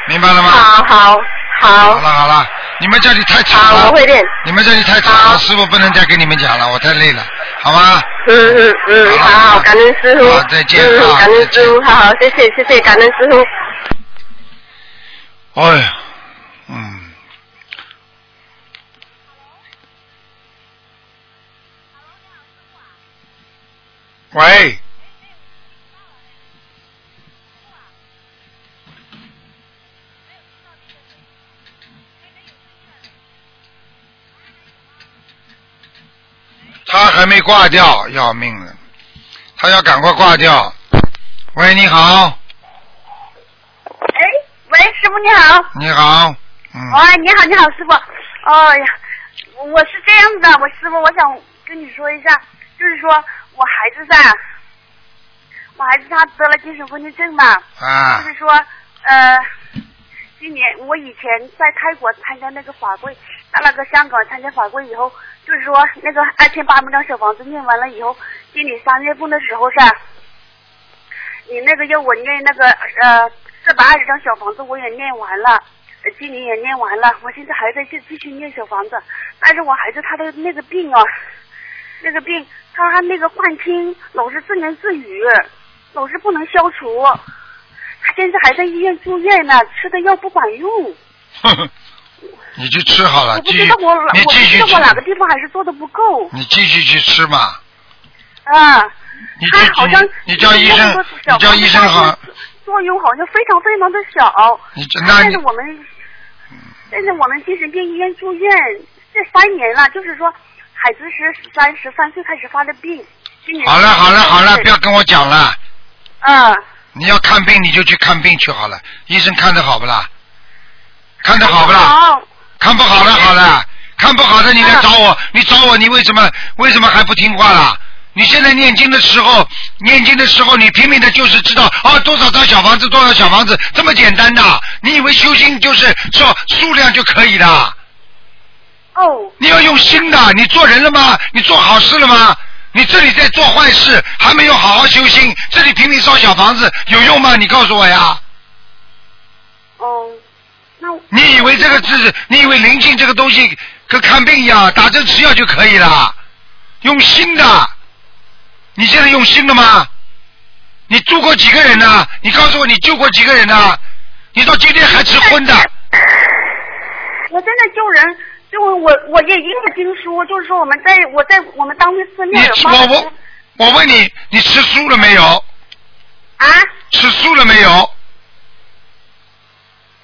明白了吗？好好好好了好了，你们这里太吵好，了我，会练。你们这里太吵了，师傅不能再跟你们讲了，我太累了，好吗？嗯嗯嗯，好好，感恩师傅。好再见嗯啊，感恩师傅，好好，谢谢谢谢，感恩师傅。哎呀，嗯。喂，他还没挂掉，要命了，他要赶快挂掉。喂，你好，哎，喂，师傅你好。你好，嗯，喂，你好，你好，师傅。哎呀，我是这样子的，我师傅，我想跟你说一下，就是说我孩子噻，我孩子他得了精神分裂症嘛，啊。就是说，呃，今年我以前在泰国参加那个法会，到那个香港参加法会以后，就是说那个二千八百张小房子念完了以后，今年三月份的时候噻，你那个要我念那个呃四百二十张小房子我也念完了，呃今年也念完了，我现在还在继继续念小房子，但是我孩子他的那个病啊，那个病他那个幻听老是自言自语，老是不能消除，他现在还在医院住院呢，吃的药不管用。你去吃好了，我不继续知道我我继续我哪个地方还是做的不够你继续去吃嘛。啊。你他好像你你叫医生你叫医生好作用好像非常非常的小。你这那你但是我们，但是我们精神病医院住院这三年了，就是说孩子是十三十三岁开始发的病，今年好了好了好了，不要跟我讲了。嗯，你要看病你就去看病去好了，医生看得好不啦？看得好不啦？好，看不好了好了，看不好的你来找我，你找我你为什么为什么还不听话啦？你现在念经的时候，念经的时候你拼命的就是知道啊多少张小房子多少小房子这么简单的，你以为修心就是说数量就可以的？哦，你要用心的，你做人了吗？你做好事了吗？你这里在做坏事，还没有好好修心，这里拼命烧小房子有用吗？你告诉我呀！哦，那你以为这个是，你以为灵性这个东西跟看病一样，打针吃药就可以了？用心的，你现在用心了吗？你救过几个人呢？你告诉我，你救过几个人呢？你到今天还吃荤的？我真的救人，就我我也印了经书，就是说我们在我在我们当地寺庙有我我我问你，你吃素了没有？啊吃素了没有？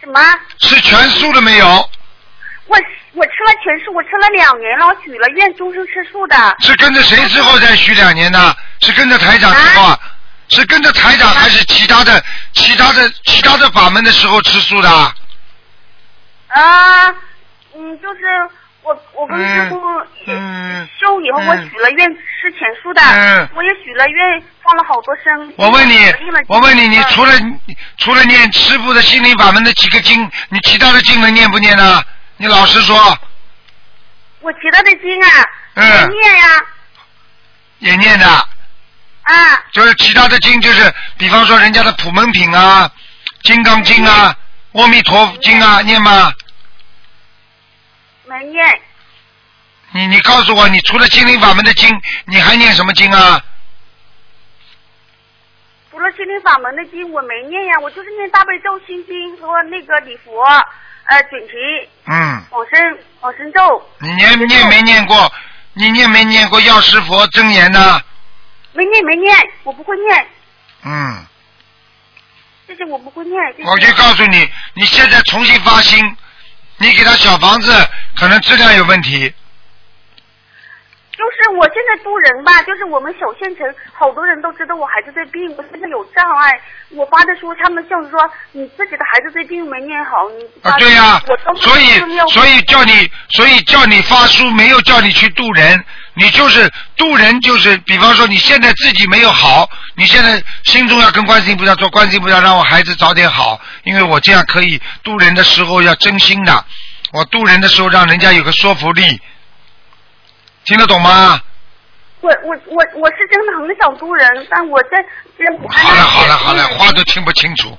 什么？吃全素了没有？我我吃了全素，我吃了两年了，我许了愿终生吃素的。是跟着谁之后再许两年的？是跟着台长之后啊？是跟着台长还是其他的、其他的、其他的法门的时候吃素的？啊，嗯，就是我我跟师傅嗯修以后，我许了愿吃全素的，嗯我也许了愿放了好多生。我问你，我问你，你嗯除了除了念师傅的心灵法门的几个经，你其他的经能念不念呢？你老实说，我其他的经啊，嗯也念呀也念的，啊，就是其他的经，就是比方说人家的普门品啊、金刚经啊、阿弥陀佛经啊，念吗？没念。你你告诉我，你除了心灵法门的经，你还念什么经啊？除了心灵法门的经我没念呀，我就是念大悲咒心经和那个礼佛，呃，准提、嗯，往生、往生咒，你念念没念过？你念没念过药师佛真言呢？没念没念，我不会念，嗯，这些我不会念。我就告诉你，你现在重新发心，你给他小房子可能质量有问题。就是我现在渡人吧，就是我们小县城好多人都知道我孩子这病，我现在有障碍。我发的书，他们就是说你自己的孩子这病没念好，你啊，对呀、所以所以叫你，所以叫你发书，没有叫你去渡人，你就是渡人，就是比方说你现在自己没有好，你现在心中要跟观世音菩萨说，观世音菩萨让我孩子早点好，因为我这样可以渡人的时候要真心的，我渡人的时候让人家有个说服力，听得懂吗？我我我我是真的很想渡人，但我在这好了好了好了，话都听不清楚，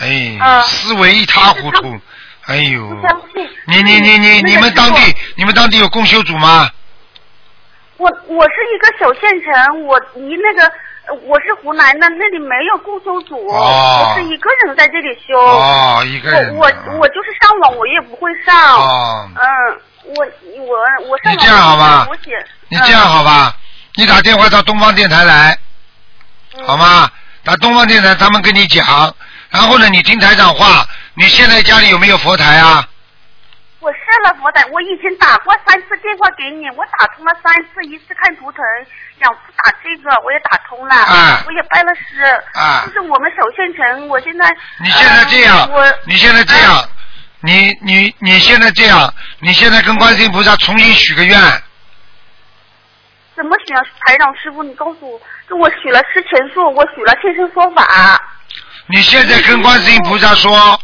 哎，啊思维一塌糊涂，哎呦。你你你你你们当地你们当地有共修组吗？我我是一个小县城，我离那个呃我是湖南的，那里没有共修组，哦我是一个人在这里修。哦，一个人。我我我就是上网，我也不会上。哦嗯，我我我上。你这样好吧。你这样好吧？你打电话到东方电台来，嗯好吗？打东方电台，他们跟你讲，然后呢，你听台长话。你现在家里有没有佛台啊？我设了佛台，我已经打过三次电话给你，我打通了三次，一次看图腾，两次打这个我也打通了，啊我也拜了师，啊就是我们小县城，我现在你现在这样，呃我你现在这样，你你你现在这样，你现在跟观世音菩萨重新许个愿，怎么许啊？台长师傅，你告诉我，就我许了吃全素，我许了现身说法，你现在跟观世音菩萨说，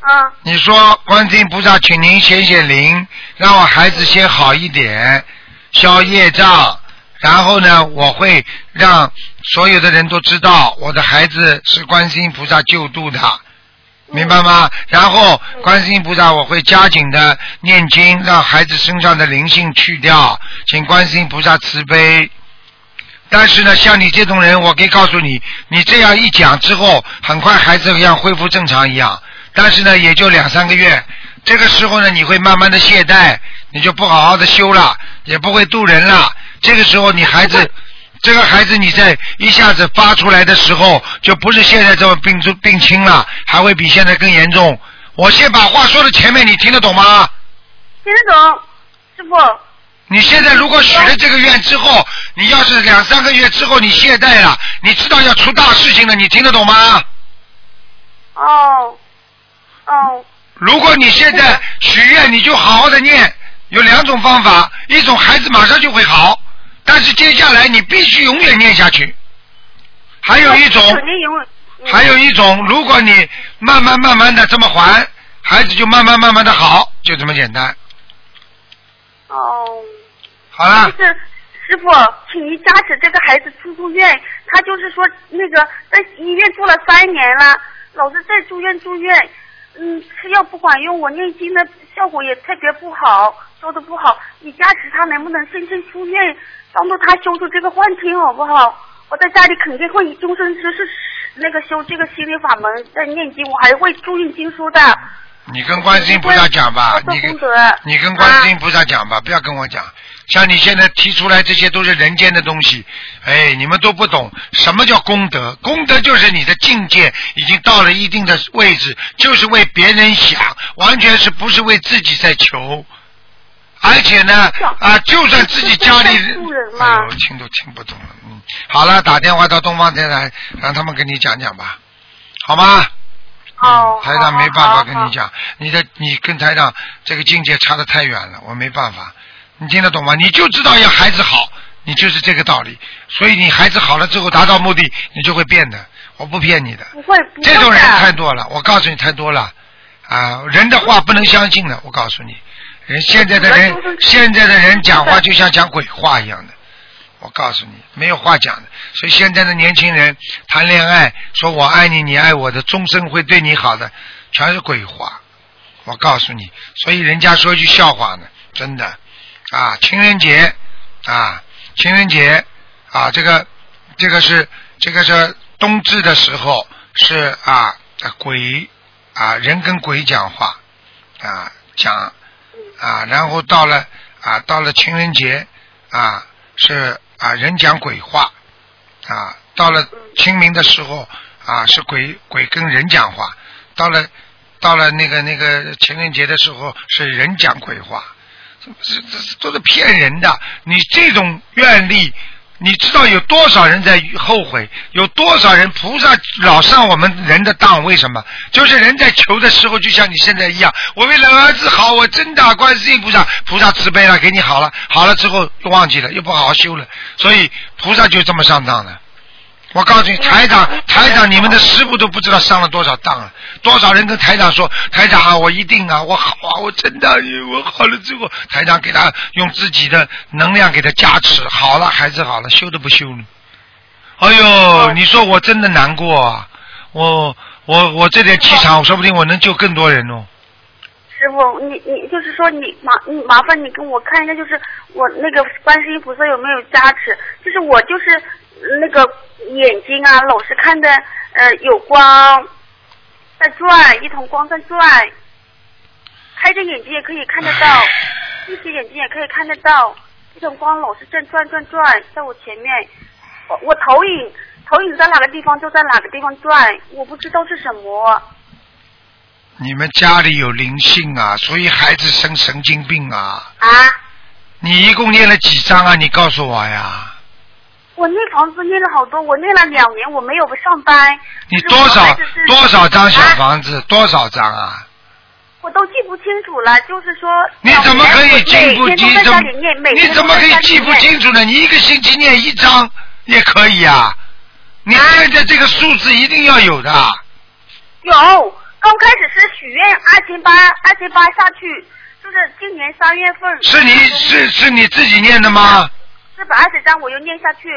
啊，你说观世音菩萨，请您显显灵，让我孩子先好一点，消业障，然后呢，我会让所有的人都知道我的孩子是观世音菩萨救度的，明白吗？然后观世音菩萨，我会加紧的念经，让孩子身上的灵性去掉，请观世音菩萨慈悲。但是呢，像你这种人，我可以告诉你，你这样一讲之后，很快孩子像恢复正常一样。但是呢，也就两三个月，这个时候呢，你会慢慢的懈怠，你就不好好的修了，也不会渡人了。这个时候，你孩子，这个孩子你在一下子发出来的时候，就不是现在这么病重病轻了，还会比现在更严重。我先把话说到前面，你听得懂吗？听得懂，师傅。你现在如果许了这个愿之后，你要是两三个月之后你懈怠了，你知道要出大事情了，你听得懂吗？哦，哦，如果你现在许愿，你就好好的念，有两种方法，一种孩子马上就会好，但是接下来你必须永远念下去。还有一种。还有一种，如果你慢慢慢慢的这么还，孩子就慢慢慢慢的好，就这么简单。哦。好了，就是师傅，请您加持这个孩子出住院。他就是说那个在医院住了三年了，老是在住院住院，嗯，吃药不管用，我念经的效果也特别不好，做的不好。你加持他能不能先生出院，帮助他修出这个幻听好不好？我在家里肯定会以终身就是那个修这个心灵法门，在念经，我还会注印经书的。你跟观世音菩萨讲吧，你跟你跟观世音菩萨讲吧，不要跟我讲。像你现在提出来，这些都是人间的东西，哎，你们都不懂什么叫功德。功德就是你的境界已经到了一定的位置，就是为别人想，完全是不是为自己在求。而且呢，啊，就算自己家里，哎呦，听都听不懂了。嗯，好了，打电话到东方电台，让他们跟你讲讲吧，好吗？哦。台长没办法跟你讲，你的你跟台长这个境界差得太远了，我没办法。你听得懂吗？你就知道要孩子好，你就是这个道理。所以你孩子好了之后达到目的，你就会变的。我不骗你的。不会，不会这种人太多了，我告诉你太多了。啊，人的话不能相信的，我告诉你，人现在的人，现在的人讲话就像讲鬼话一样的。我告诉你，没有话讲的。所以现在的年轻人谈恋爱，说我爱你，你爱我的，终身会对你好的，全是鬼话。我告诉你，所以人家说一句笑话呢，真的。啊，情人节啊，情人节啊，这个这个是这个是冬至的时候是啊鬼啊人跟鬼讲话啊讲啊，然后到了啊到了情人节啊是啊人讲鬼话啊，到了清明的时候啊是鬼鬼跟人讲话，到了到了那个那个情人节的时候是人讲鬼话。这这这都是骗人的！你这种愿力，你知道有多少人在后悔？有多少人菩萨老上我们人的当？为什么？就是人在求的时候，就像你现在一样，我为了儿子好，我真的观世音菩萨，菩萨慈悲了，给你好了，好了之后又忘记了，又不好好修了，所以菩萨就这么上当了。我告诉你，台长，台长，你们的师傅都不知道上了多少当了。多少人跟台长说，台长啊，我一定啊，我好啊，我真的，我好了之后，台长给他用自己的能量给他加持，好了，孩子好了，修都不修了。哎呦，你说我真的难过啊！我我我这点气场，说不定我能救更多人哦。师傅，你你就是说你麻你麻烦你跟我看一下，就是我那个观世音菩萨有没有加持？就是我就是那个。眼睛啊，老是看的呃有光在转，一桶光在转，开着眼睛也可以看得到，闭着眼睛也可以看得到，一桶光老是在转转转，在我前面，我我投影投影在哪个地方就在哪个地方转，我不知道是什么。你们家里有灵性啊，所以孩子生神经病啊。啊？你一共念了几张啊？你告诉我呀。我念房子念了好多，我念了两年，我没有上班。你多少多少张小房子？多少张啊？我都记不清楚了，就是说。你怎么可以记不清楚？你怎么可以记不清楚呢？你一个星期念一张也可以啊！你现在这个数字一定要有的。有，刚开始是许愿二千八，二千八下去，就是今年三月份。是你是是你自己念的吗？四百二十张，我又念下去，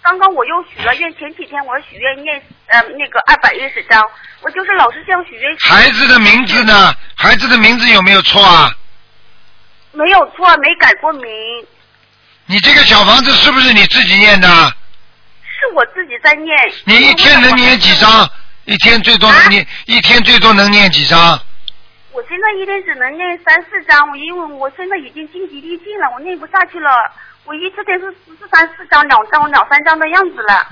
刚刚我又许了愿，前几天我许愿念呃那个二百一十章，我就是老是这样许愿。孩子的名字呢？孩子的名字有没有错啊？没有错，没改过名，你这个小房子是不是你自己念的？是我自己在念。你一天能念几张？一天最多能念，一天最多能念几张？我现在一天只能念三四张，我因为我现在已经精疲力尽了，我念不下去了。我一次天是是三四张、两张、两三张的样子了，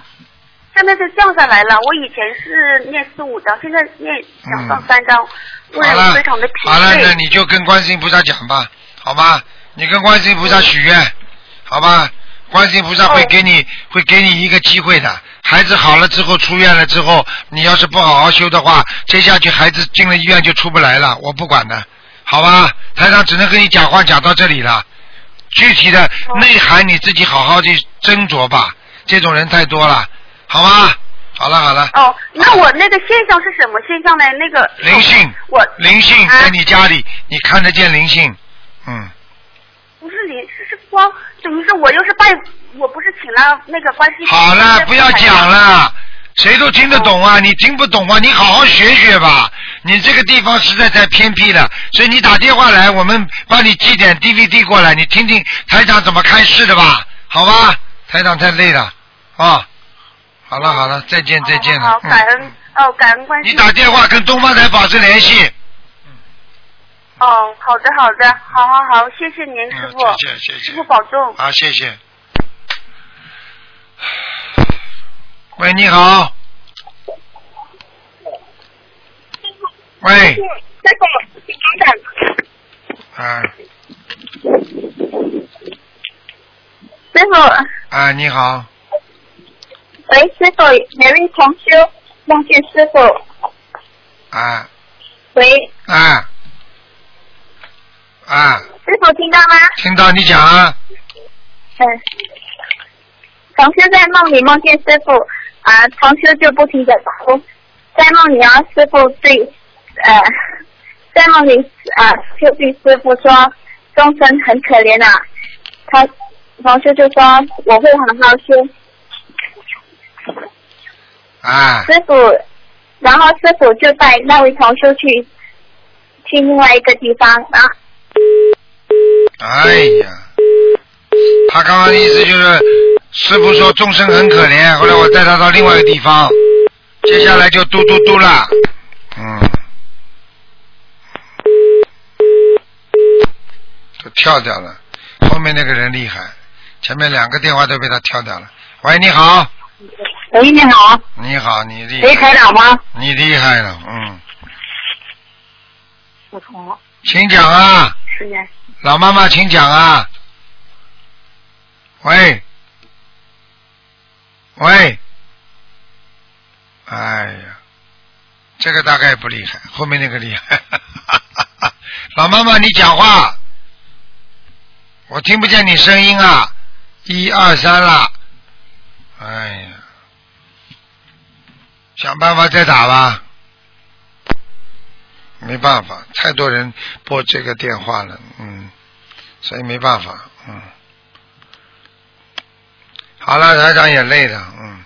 现在就降下来了。我以前是念四五张，现在念两到三张，我好了非常的疲惫好了，那。你就跟观世音菩萨讲吧，好吧？你跟观世音菩萨许愿，好吧？观世音菩萨会给你、会给你一个机会的。孩子好了之后出院了之后，你要是不好好修的话，接下去孩子进了医院就出不来了，我不管的，好吧？台长只能跟你讲话讲到这里了，具体的内涵你自己好好去斟酌吧。这种人太多了，好吗？好了好了，哦，那我那个现象是什么现象呢？那个灵性，我灵性啊在你家里，你看得见灵性，嗯。不是灵，是是光，等于是我又是拜，我不是请了那个观世音好了，不要讲了，谁都听得懂哦啊，你听不懂啊，你好好学学吧。你这个地方实在太偏僻了，所以你打电话来，我们帮你寄点 DVD 过来，你听听台长怎么开示的吧，好吧？台长太累了啊。好了好了，再见再见了。好，感恩、嗯哦，感恩关心。你打电话跟东方台保持联系。哦，好的好的，好好好，谢谢您师傅，嗯谢谢谢谢师傅保重。好，谢谢。喂，你好。喂，师傅，请等啊。师傅，啊，你好，喂，师傅，哪位同修梦见师傅，啊。喂，啊。啊，师傅听到吗？听到你讲。啊，嗯，同修在梦里梦见师傅啊，同修就不停的哭，在梦里啊，师傅对呃，在梦里啊，就对师傅说众生很可怜啊，他同修就说我会好好修，啊。师傅，然后师傅就带那位同修去去另外一个地方啊，哎呀，他刚刚的意思就是，师傅说众生很可怜，后来我带他到另外一个地方，接下来就嘟嘟嘟了，嗯，都跳掉了，后面那个人厉害，前面两个电话都被他跳掉了。喂，你好，喂，你好，你好，你厉喂，害，台长吗？你厉害了，嗯，我从请讲啊，老妈妈，请讲啊。喂，喂，哎呀，这个大概不厉害，后面那个厉害。老妈妈，你讲话，我听不见你声音啊！一二三啦，哎呀，想办法再打吧。没办法，太多人拨这个电话了，嗯，所以没办法，嗯。好了，台长也累了，嗯，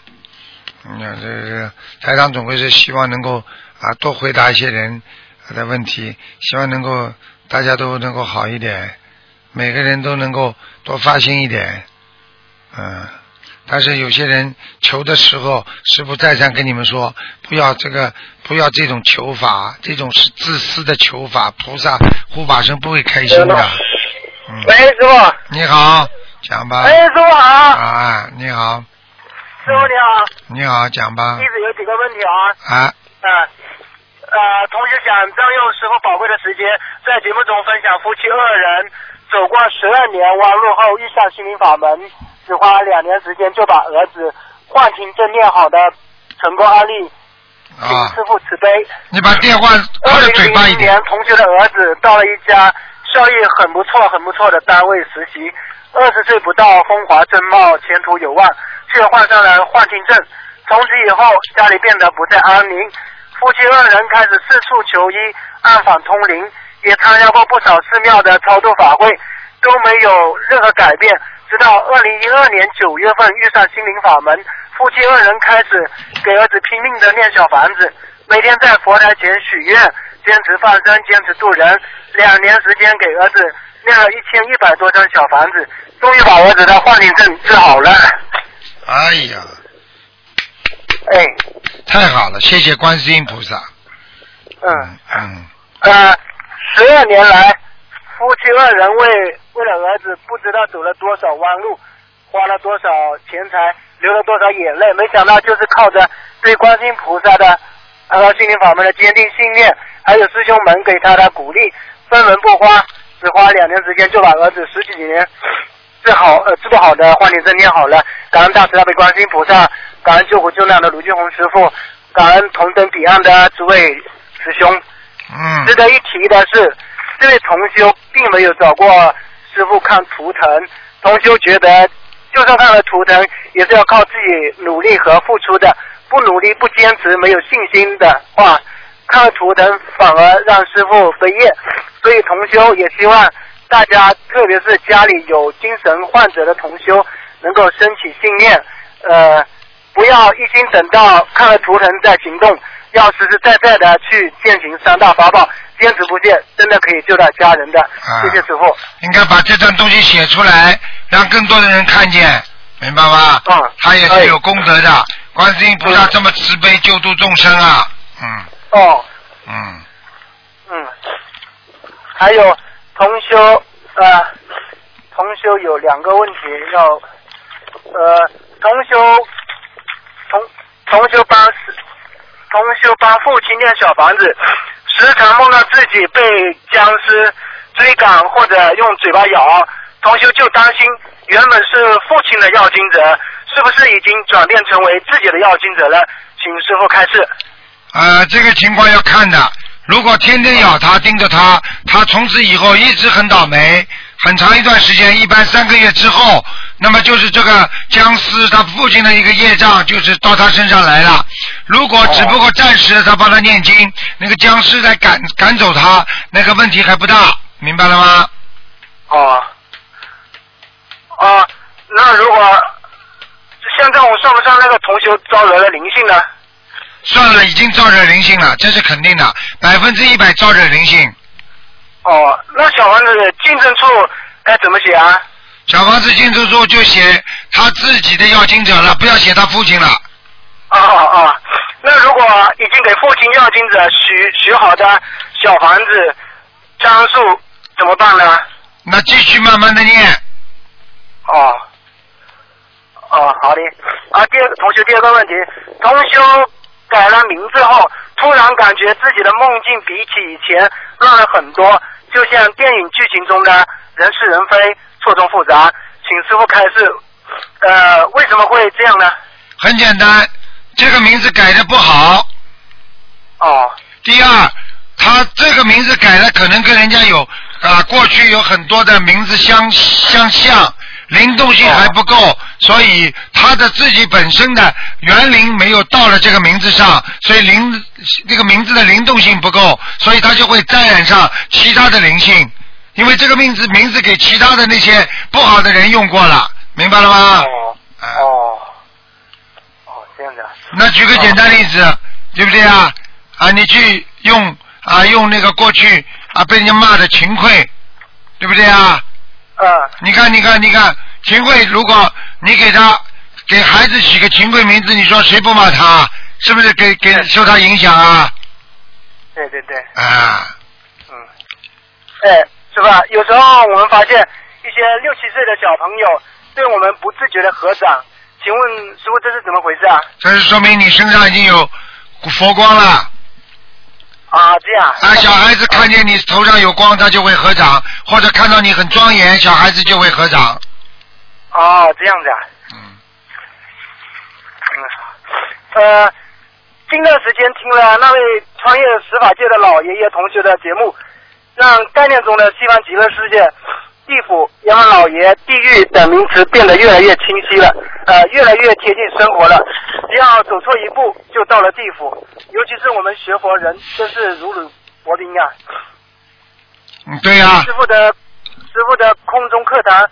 嗯，这个台长总归是希望能够啊多回答一些人的问题，希望能够大家都能够好一点，每个人都能够多发心一点，嗯。但是有些人求的时候，师傅再三跟你们说，不要这个，不要这种求法，这种是自私的求法，菩萨护法神不会开心的。嗯，喂，师傅。你好，讲吧。喂，师傅好。啊，你好，师傅你好，你好，讲吧弟。子有几个问题啊。啊，呃呃，同时想占用师傅宝贵的时间，在节目中分享夫妻二人走过十二年弯路后遇上心灵法门，只花两年时间就把儿子幻听正念好的成功案例，请啊师，傅慈悲。你把电话靠二着嘴巴一点零零年，。同学的儿子到了一家效益很不错、很不错的单位实习，二十岁不到，风华正茂，前途有望，却患上了幻听症。从此以后，家里变得不再安宁，夫妻二人开始四处求医，暗访通灵，也参加过不少寺庙的超度法会，都没有任何改变。直直到二零一二年九月份遇上心灵法门，夫妻二人开始给儿子拼命的念小房子，每天在佛台前许愿，坚持放生，坚持渡人。两年时间给儿子念了一千一百多张小房子，终于把儿子的幻灵症治好了。哎呀，哎，太好了，谢谢观世音菩萨。嗯。嗯，呃，十二年来，夫妻二人为为了儿子，不知道走了多少弯路，花了多少钱财，流了多少眼泪。没想到就是靠着对观音菩萨的呃心灵法门的坚定信念，还有师兄们给他的鼓励，分文不花，只花两年时间就把儿子十几年治好呃治不好的幻灵症念好了。感恩大慈大悲观世音菩萨，感恩救苦救难的卢俊宏师傅，感恩同等彼岸的诸位师兄。值得一提的是，这位同修并没有找过师傅看图腾。同修觉得，就算看了图腾，也是要靠自己努力和付出的。不努力、不坚持、没有信心的话，看了图腾反而让师傅飞业。所以同修也希望大家，特别是家里有精神患者的同修，能够升起信念，呃，不要一心等到看了图腾再行动，要实实在在的去践行三大法宝，坚持不懈，真的可以救到家人的。啊谢谢师傅。应该把这段东西写出来，让更多的人看见，明白吗？嗯他也是有功德的。观世音菩萨这么慈悲，救度众生啊，嗯哦，嗯，嗯，还有同修呃，同修有两个问题要呃，同修同同修帮同修帮父亲建小房子，时常梦到自己被僵尸追赶或者用嘴巴咬，同修就担心原本是父亲的要经者，是不是已经转变成为自己的要经者了？请师傅开示。呃，这个情况要看的。如果天天咬他，盯着他，他从此以后一直很倒霉，很长一段时间，一般三个月之后，那么就是这个僵尸他父亲的一个业障，就是到他身上来了。如果只不过暂时他帮他念经，那个僵尸在赶赶走他，那个问题还不大，明白了吗？哦，啊，那如果现在我算不算那个同修招惹了灵性呢？算了，已经招惹灵性了，这是肯定的，百分之一百招惹灵性。哦，那小房子进证处该怎么写啊？小房子进出处就写他自己的要经者了，不要写他父亲了。啊啊啊！那如果已经给父亲要经者许许好的小房子张数怎么办呢？那继续慢慢的念。哦，哦，好的。啊，第二个同学，第二个问题，同修改了名字后，突然感觉自己的梦境比起以前乱了很多，就像电影剧情中的人是人非，错综复杂。请师傅开示，呃，为什么会这样呢？很简单，这个名字改的不好。哦。第二，他这个名字改的可能跟人家有啊，过去有很多的名字相相像，灵动性还不够，所以他的自己本身的园林没有到了这个名字上，所以灵这个名字的灵动性不够，所以他就会沾染上其他的灵性，因为这个名字名字给其他的那些不好的人用过了，明白了吗？哦哦哦，这样的。那举个简单例子，对不对啊？啊，你去用啊用那个过去啊被人家骂的秦桧，对不对啊？嗯。你看，你看，你看，秦桧，如果你给他给孩子起个秦桧名字，你说谁不骂他？是不是给给受他影响啊？对对对。啊，嗯哎，是吧？有时候我们发现一些六七岁的小朋友对我们不自觉的合掌，请问师傅这是怎么回事啊？这是说明你身上已经有佛光了。啊，这样。啊，小孩子看见你头上有光，他就会合掌，或者看到你很庄严，小孩子就会合掌。哦，这样子啊。嗯。嗯。呃，近段时间听了那位穿越十法界的老爷爷同学的节目，让概念中的西方极乐世界、地府、阎王老爷、地狱等名词变得越来越清晰了，呃，越来越贴近生活了。只要走错一步，就到了地府。尤其是我们学佛人，真是如履薄冰啊！嗯，对呀、师傅的师傅的空中课堂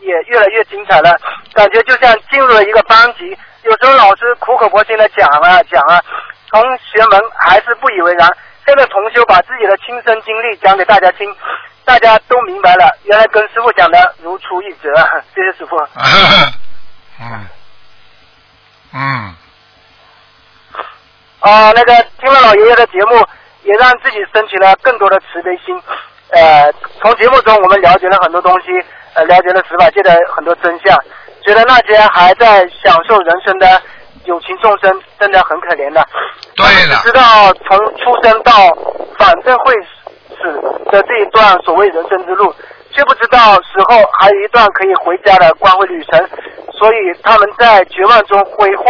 也越来越精彩了，感觉就像进入了一个班级。有时候老师苦口婆心的讲啊讲啊，同学们还是不以为然。现在同修把自己的亲身经历讲给大家听，大家都明白了，原来跟师傅讲的如出一辙。谢谢师傅。嗯嗯，啊，那个听了老爷爷的节目，也让自己升起了更多的慈悲心。呃，从节目中我们了解了很多东西，呃，了解了十法界的很多真相，觉得那些还在享受人生的有情众生真的很可怜的。对了，知道从出生到反正会死的这一段所谓人生之路，却不知道死后还有一段可以回家的光辉旅程。所以他们在绝望中挥霍、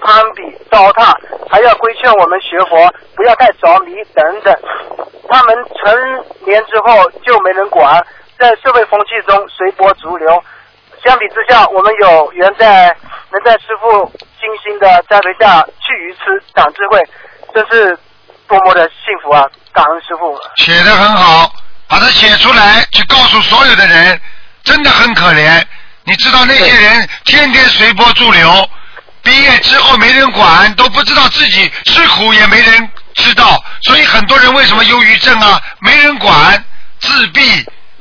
攀比、糟蹋，还要规劝我们学佛不要太着迷等等。他们成年之后就没人管，在社会风气中随波逐流。相比之下，我们有缘在能在师傅精心的栽培下去鱼吃长智慧，真是多么的幸福啊！感恩师傅。写的很好，把它写出来，去告诉所有的人，真的很可怜。你知道那些人天天随波逐流，毕业之后没人管，都不知道自己吃苦也没人知道，所以很多人为什么忧郁症啊？没人管，自闭，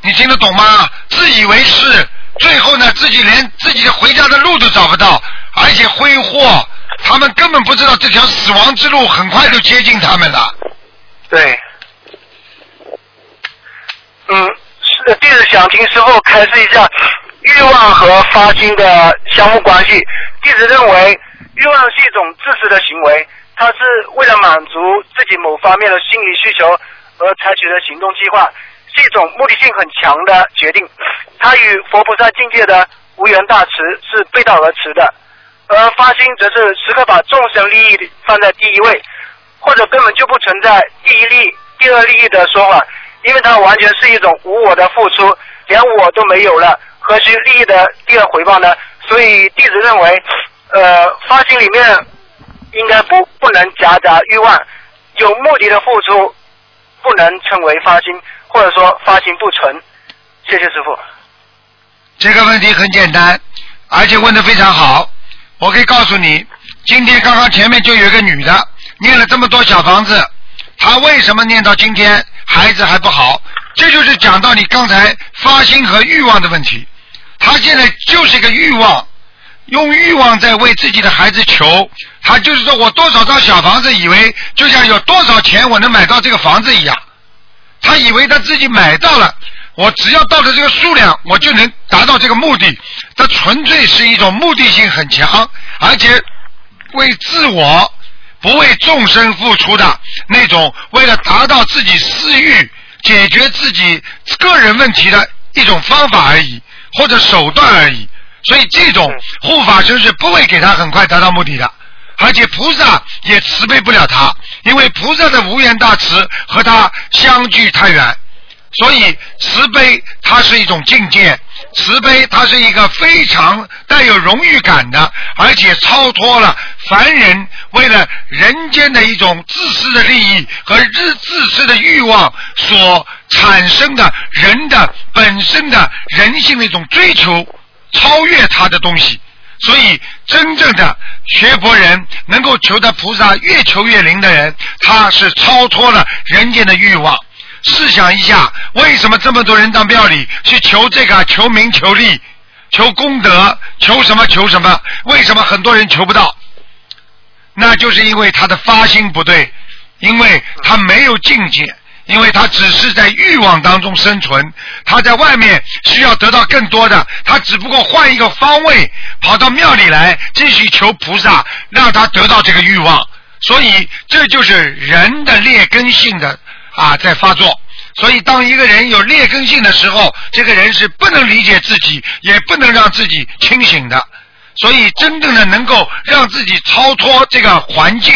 你听得懂吗？自以为是，最后呢，自己连自己的回家的路都找不到，而且挥霍，他们根本不知道这条死亡之路很快就接近他们了。对，嗯，是弟子想听师傅开示一下欲望和发心的相互关系。弟子认为，欲望是一种自私的行为，它是为了满足自己某方面的心理需求而采取的行动计划，是一种目的性很强的决定。它与佛菩萨境界的无缘大慈是背道而驰的。而发心则是时刻把众生利益放在第一位，或者根本就不存在第一利、第二利益的说法，因为它完全是一种无我的付出，连我都没有了，何须利益的第二回报呢？所以弟子认为，呃，发心里面应该不不能夹杂欲望，有目的的付出不能称为发心，或者说发心不纯。谢谢师傅。这个问题很简单，而且问的非常好。我可以告诉你，今天刚刚前面就有一个女的念了这么多小房子，她为什么念到今天孩子还不好？这就是讲到你刚才发心和欲望的问题。她现在就是一个欲望，用欲望在为自己的孩子求。她就是说我多少套小房子，以为就像有多少钱我能买到这个房子一样。他以为他自己买到了。我只要到了这个数量，我就能达到这个目的。它纯粹是一种目的性很强，而且为自我不为众生付出的那种，为了达到自己私欲、解决自己个人问题的一种方法而已，或者手段而已。所以这种护法神是不会给他很快达到目的的，而且菩萨也慈悲不了他，因为菩萨的无缘大慈和他相距太远。所以慈悲它是一种境界，慈悲它是一个非常带有荣誉感的，而且超脱了凡人为了人间的一种自私的利益和自自私的欲望所产生的人的本身的人性的一种追求，超越他的东西。所以真正的学佛人能够求得菩萨越求越灵的人，他是超脱了人间的欲望。试想一下，为什么这么多人到庙里去求这个、求名、求利、求功德、求什么、求什么？为什么很多人求不到？那就是因为他的发心不对，因为他没有境界，因为他只是在欲望当中生存。他在外面需要得到更多的，他只不过换一个方位，跑到庙里来继续求菩萨，让他得到这个欲望。所以这就是人的劣根性的。啊，在发作，所以当一个人有劣根性的时候，这个人是不能理解自己，也不能让自己清醒的。所以，真正的能够让自己超脱这个环境，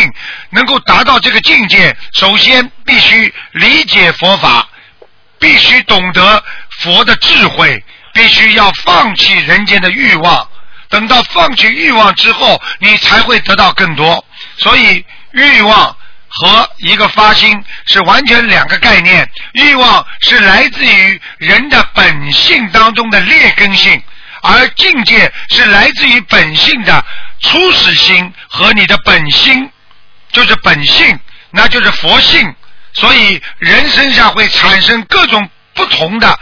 能够达到这个境界，首先必须理解佛法，必须懂得佛的智慧，必须要放弃人间的欲望。等到放弃欲望之后，你才会得到更多。所以，欲望。和一个发心是完全两个概念。欲望是来自于人的本性当中的劣根性，而境界是来自于本性的初始心和你的本心，就是本性，那就是佛性。所以人身上会产生各种不同的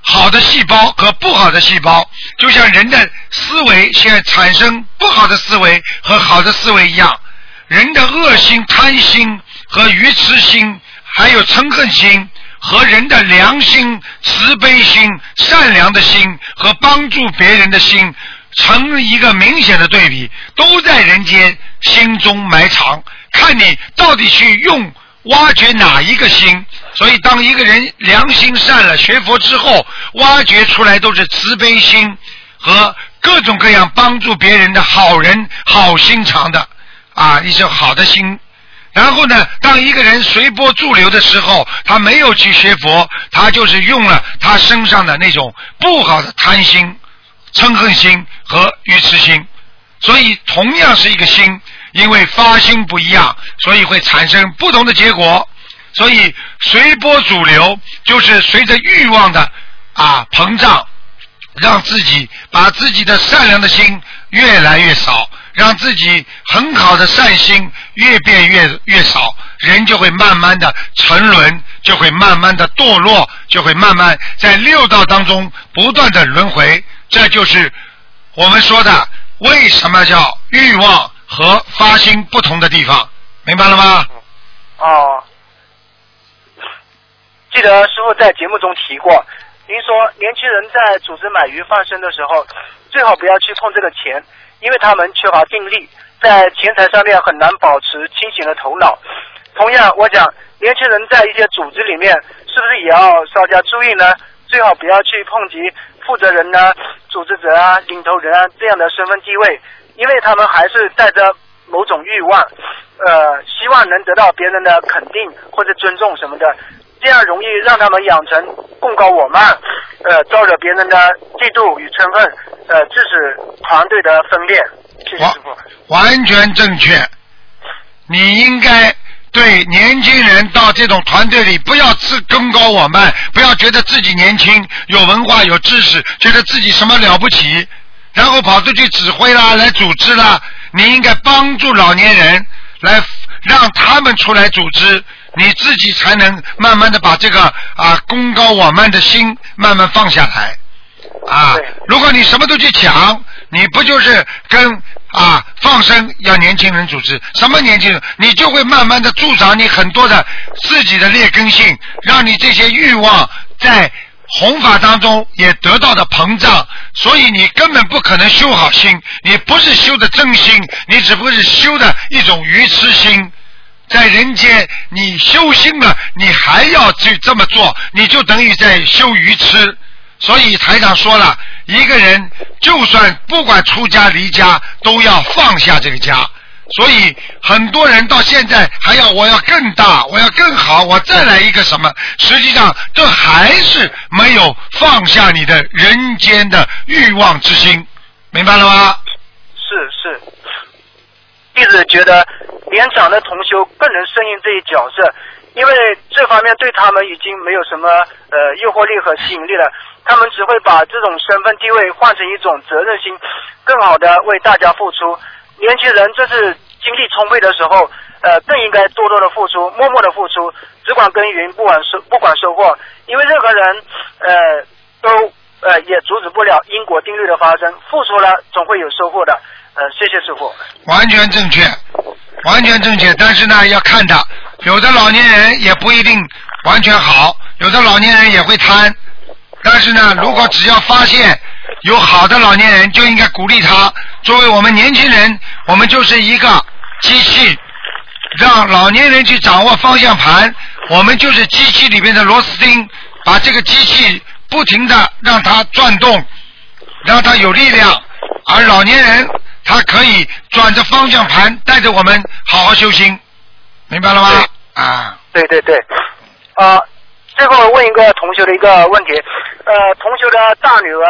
好的细胞和不好的细胞，就像人的思维现在产生不好的思维和好的思维一样，人的恶心、贪心和愚痴心，还有嗔恨心。和人的良心、慈悲心、善良的心和帮助别人的心成一个明显的对比，都在人间心中埋藏。看你到底去用挖掘哪一个心。所以，当一个人良心善了，学佛之后，挖掘出来都是慈悲心和各种各样帮助别人的好人、好心肠的啊，一些好的心。然后呢，当一个人随波逐流的时候，他没有去学佛，他就是用了他身上的那种不好的贪心、嗔恨心和愚痴心。所以，同样是一个心，因为发心不一样，所以会产生不同的结果。所以，随波逐流就是随着欲望的啊膨胀，让自己把自己的善良的心越来越少。让自己很好的善心越变越越少，人就会慢慢的沉沦，就会慢慢的堕落，就会慢慢在六道当中不断的轮回。这就是我们说的为什么叫欲望和发心不同的地方，明白了吗？哦，记得师傅在节目中提过，您说年轻人在组织买鱼放生的时候，最好不要去碰这个钱。因为他们缺乏定力，在钱财上面很难保持清醒的头脑。同样，我想年轻人在一些组织里面，是不是也要稍加注意呢？最好不要去碰及负责人呢、组织者啊、领头人啊这样的身份地位，因为他们还是带着某种欲望，呃，希望能得到别人的肯定或者尊重什么的。这样容易让他们养成共高我慢，呃，招惹别人的嫉妒与嗔恨，呃，致使团队的分裂。谢谢师傅。完全正确。你应该对年轻人到这种团队里，不要自功高我慢，不要觉得自己年轻、有文化、有知识，觉得自己什么了不起，然后跑出去指挥啦，来组织啦。你应该帮助老年人，来让他们出来组织。你自己才能慢慢的把这个啊功高我慢的心慢慢放下来啊！如果你什么都去抢，你不就是跟啊放生要年轻人组织什么年轻人，你就会慢慢的助长你很多的自己的劣根性，让你这些欲望在弘法当中也得到的膨胀，所以你根本不可能修好心，你不是修的真心，你只不过是修的一种愚痴心。在人间，你修心了，你还要去这么做，你就等于在修愚痴。所以台长说了，一个人就算不管出家离家，都要放下这个家。所以很多人到现在还要我要更大，我要更好，我再来一个什么？实际上这还是没有放下你的人间的欲望之心，明白了吗？是是，弟子觉得。年长的同修更能适应这一角色，因为这方面对他们已经没有什么呃诱惑力和吸引力了。他们只会把这种身份地位换成一种责任心，更好的为大家付出。年轻人这是精力充沛的时候，呃，更应该多多的付出，默默的付出，只管耕耘，不管收不管收获。因为任何人呃都呃也阻止不了因果定律的发生，付出了总会有收获的。呃，谢谢师傅。完全正确。完全正确，但是呢，要看他，有的老年人也不一定完全好，有的老年人也会贪，但是呢，如果只要发现有好的老年人，就应该鼓励他。作为我们年轻人，我们就是一个机器，让老年人去掌握方向盘，我们就是机器里面的螺丝钉，把这个机器不停的让它转动，让它有力量，而老年人。他可以转着方向盘，带着我们好好修心，明白了吗？啊，对对对，啊，最后问一个同学的一个问题，呃，同学的大女儿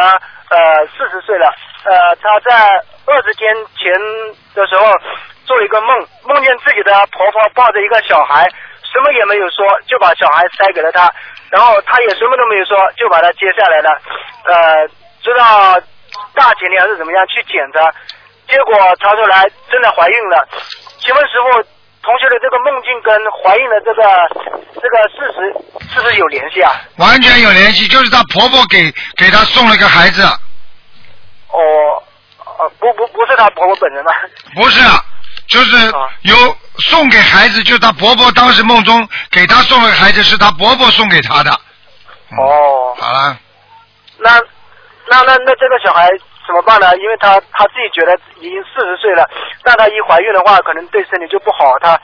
呃四十岁了，呃，她在二十天前的时候做了一个梦，梦见自己的婆婆抱着一个小孩，什么也没有说，就把小孩塞给了她，然后她也什么都没有说，就把她接下来了，呃，直到大前天还是怎么样去检查，结果查出来真的怀孕了。请问师傅，同学的这个梦境跟怀孕的这个这个事实是不是有联系啊？完全有联系，就是她婆婆给给她送了个孩子，哦，呃，不不不是她婆婆本人啊？不是，就是有送给孩子，就是她婆婆当时梦中给她送了个孩子，是她婆婆送给她的。哦，好了，那那那那这个小孩怎么办呢？因为她她自己觉得已经四十岁了，但她一怀孕的话，可能对身体就不好，她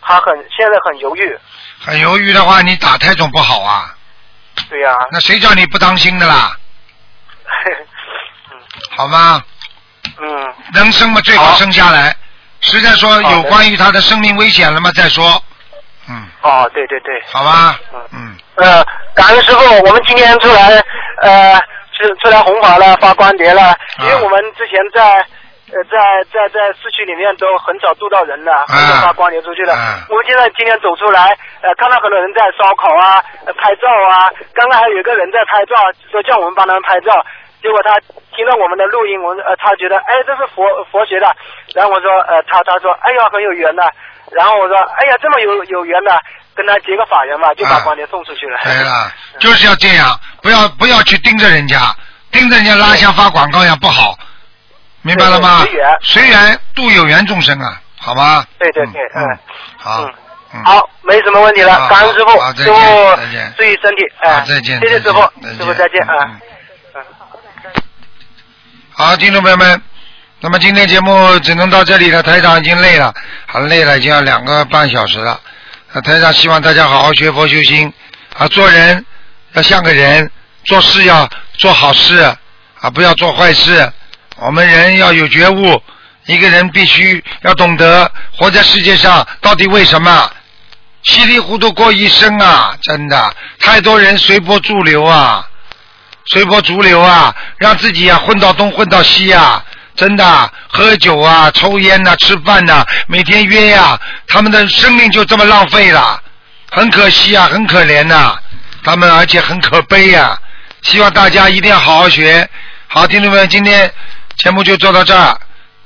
她很现在很犹豫。很犹豫的话，你打胎总不好啊。对呀、那谁叫你不当心的啦？好吗？嗯。能生嘛最好生下来。实在说有关于他的生命危险了嘛再说，嗯哦，对对对。好吧？嗯。呃，感恩师傅，我们今天出来呃是出来红法了，发光碟了，啊因为我们之前在。呃，在在在市区里面都很少度到人了，很少发光碟出去了。我们现在今天走出来，呃，看到很多人在烧烤啊、呃拍照啊。刚刚还有一个人在拍照，说叫我们帮他们拍照，结果他听到我们的录音，我们呃他觉得哎这是佛佛学的，然后我说呃他他说哎呀很有缘的，然后我说哎呀这么有有缘的，跟他结个法缘嘛，就把光碟送出去了。对了，就是要这样，不要不要去盯着人家，盯着人家拉像发广告一样不好，明白了吗？随缘随缘度有缘众生啊，好吗？对对对，嗯，好，好，没什么问题了，好感恩师傅，再师见注意身体，哎，再见谢谢师傅，师傅再见啊。好，听众朋友们，那么今天节目只能到这里了，台长已经累了，很累了，已经要两个半小时了。台长希望大家好好学佛修心啊，做人要像个人，做事要做好事啊，不要做坏事。我们人要有觉悟，一个人必须要懂得活在世界上到底为什么。稀里糊涂过一生啊，真的太多人随波逐流啊。随波逐流啊，让自己啊混到东混到西啊，真的喝酒啊、抽烟呐、吃饭呐、每天约呀、他们的生命就这么浪费了，很可惜啊，很可怜呐、他们而且很可悲呀、希望大家一定要好好学。好，听众们，今天节目就做到这儿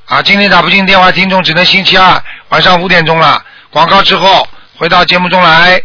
啊。今天打不进电话，听众只能星期二晚上五点钟了。广告之后回到节目中来。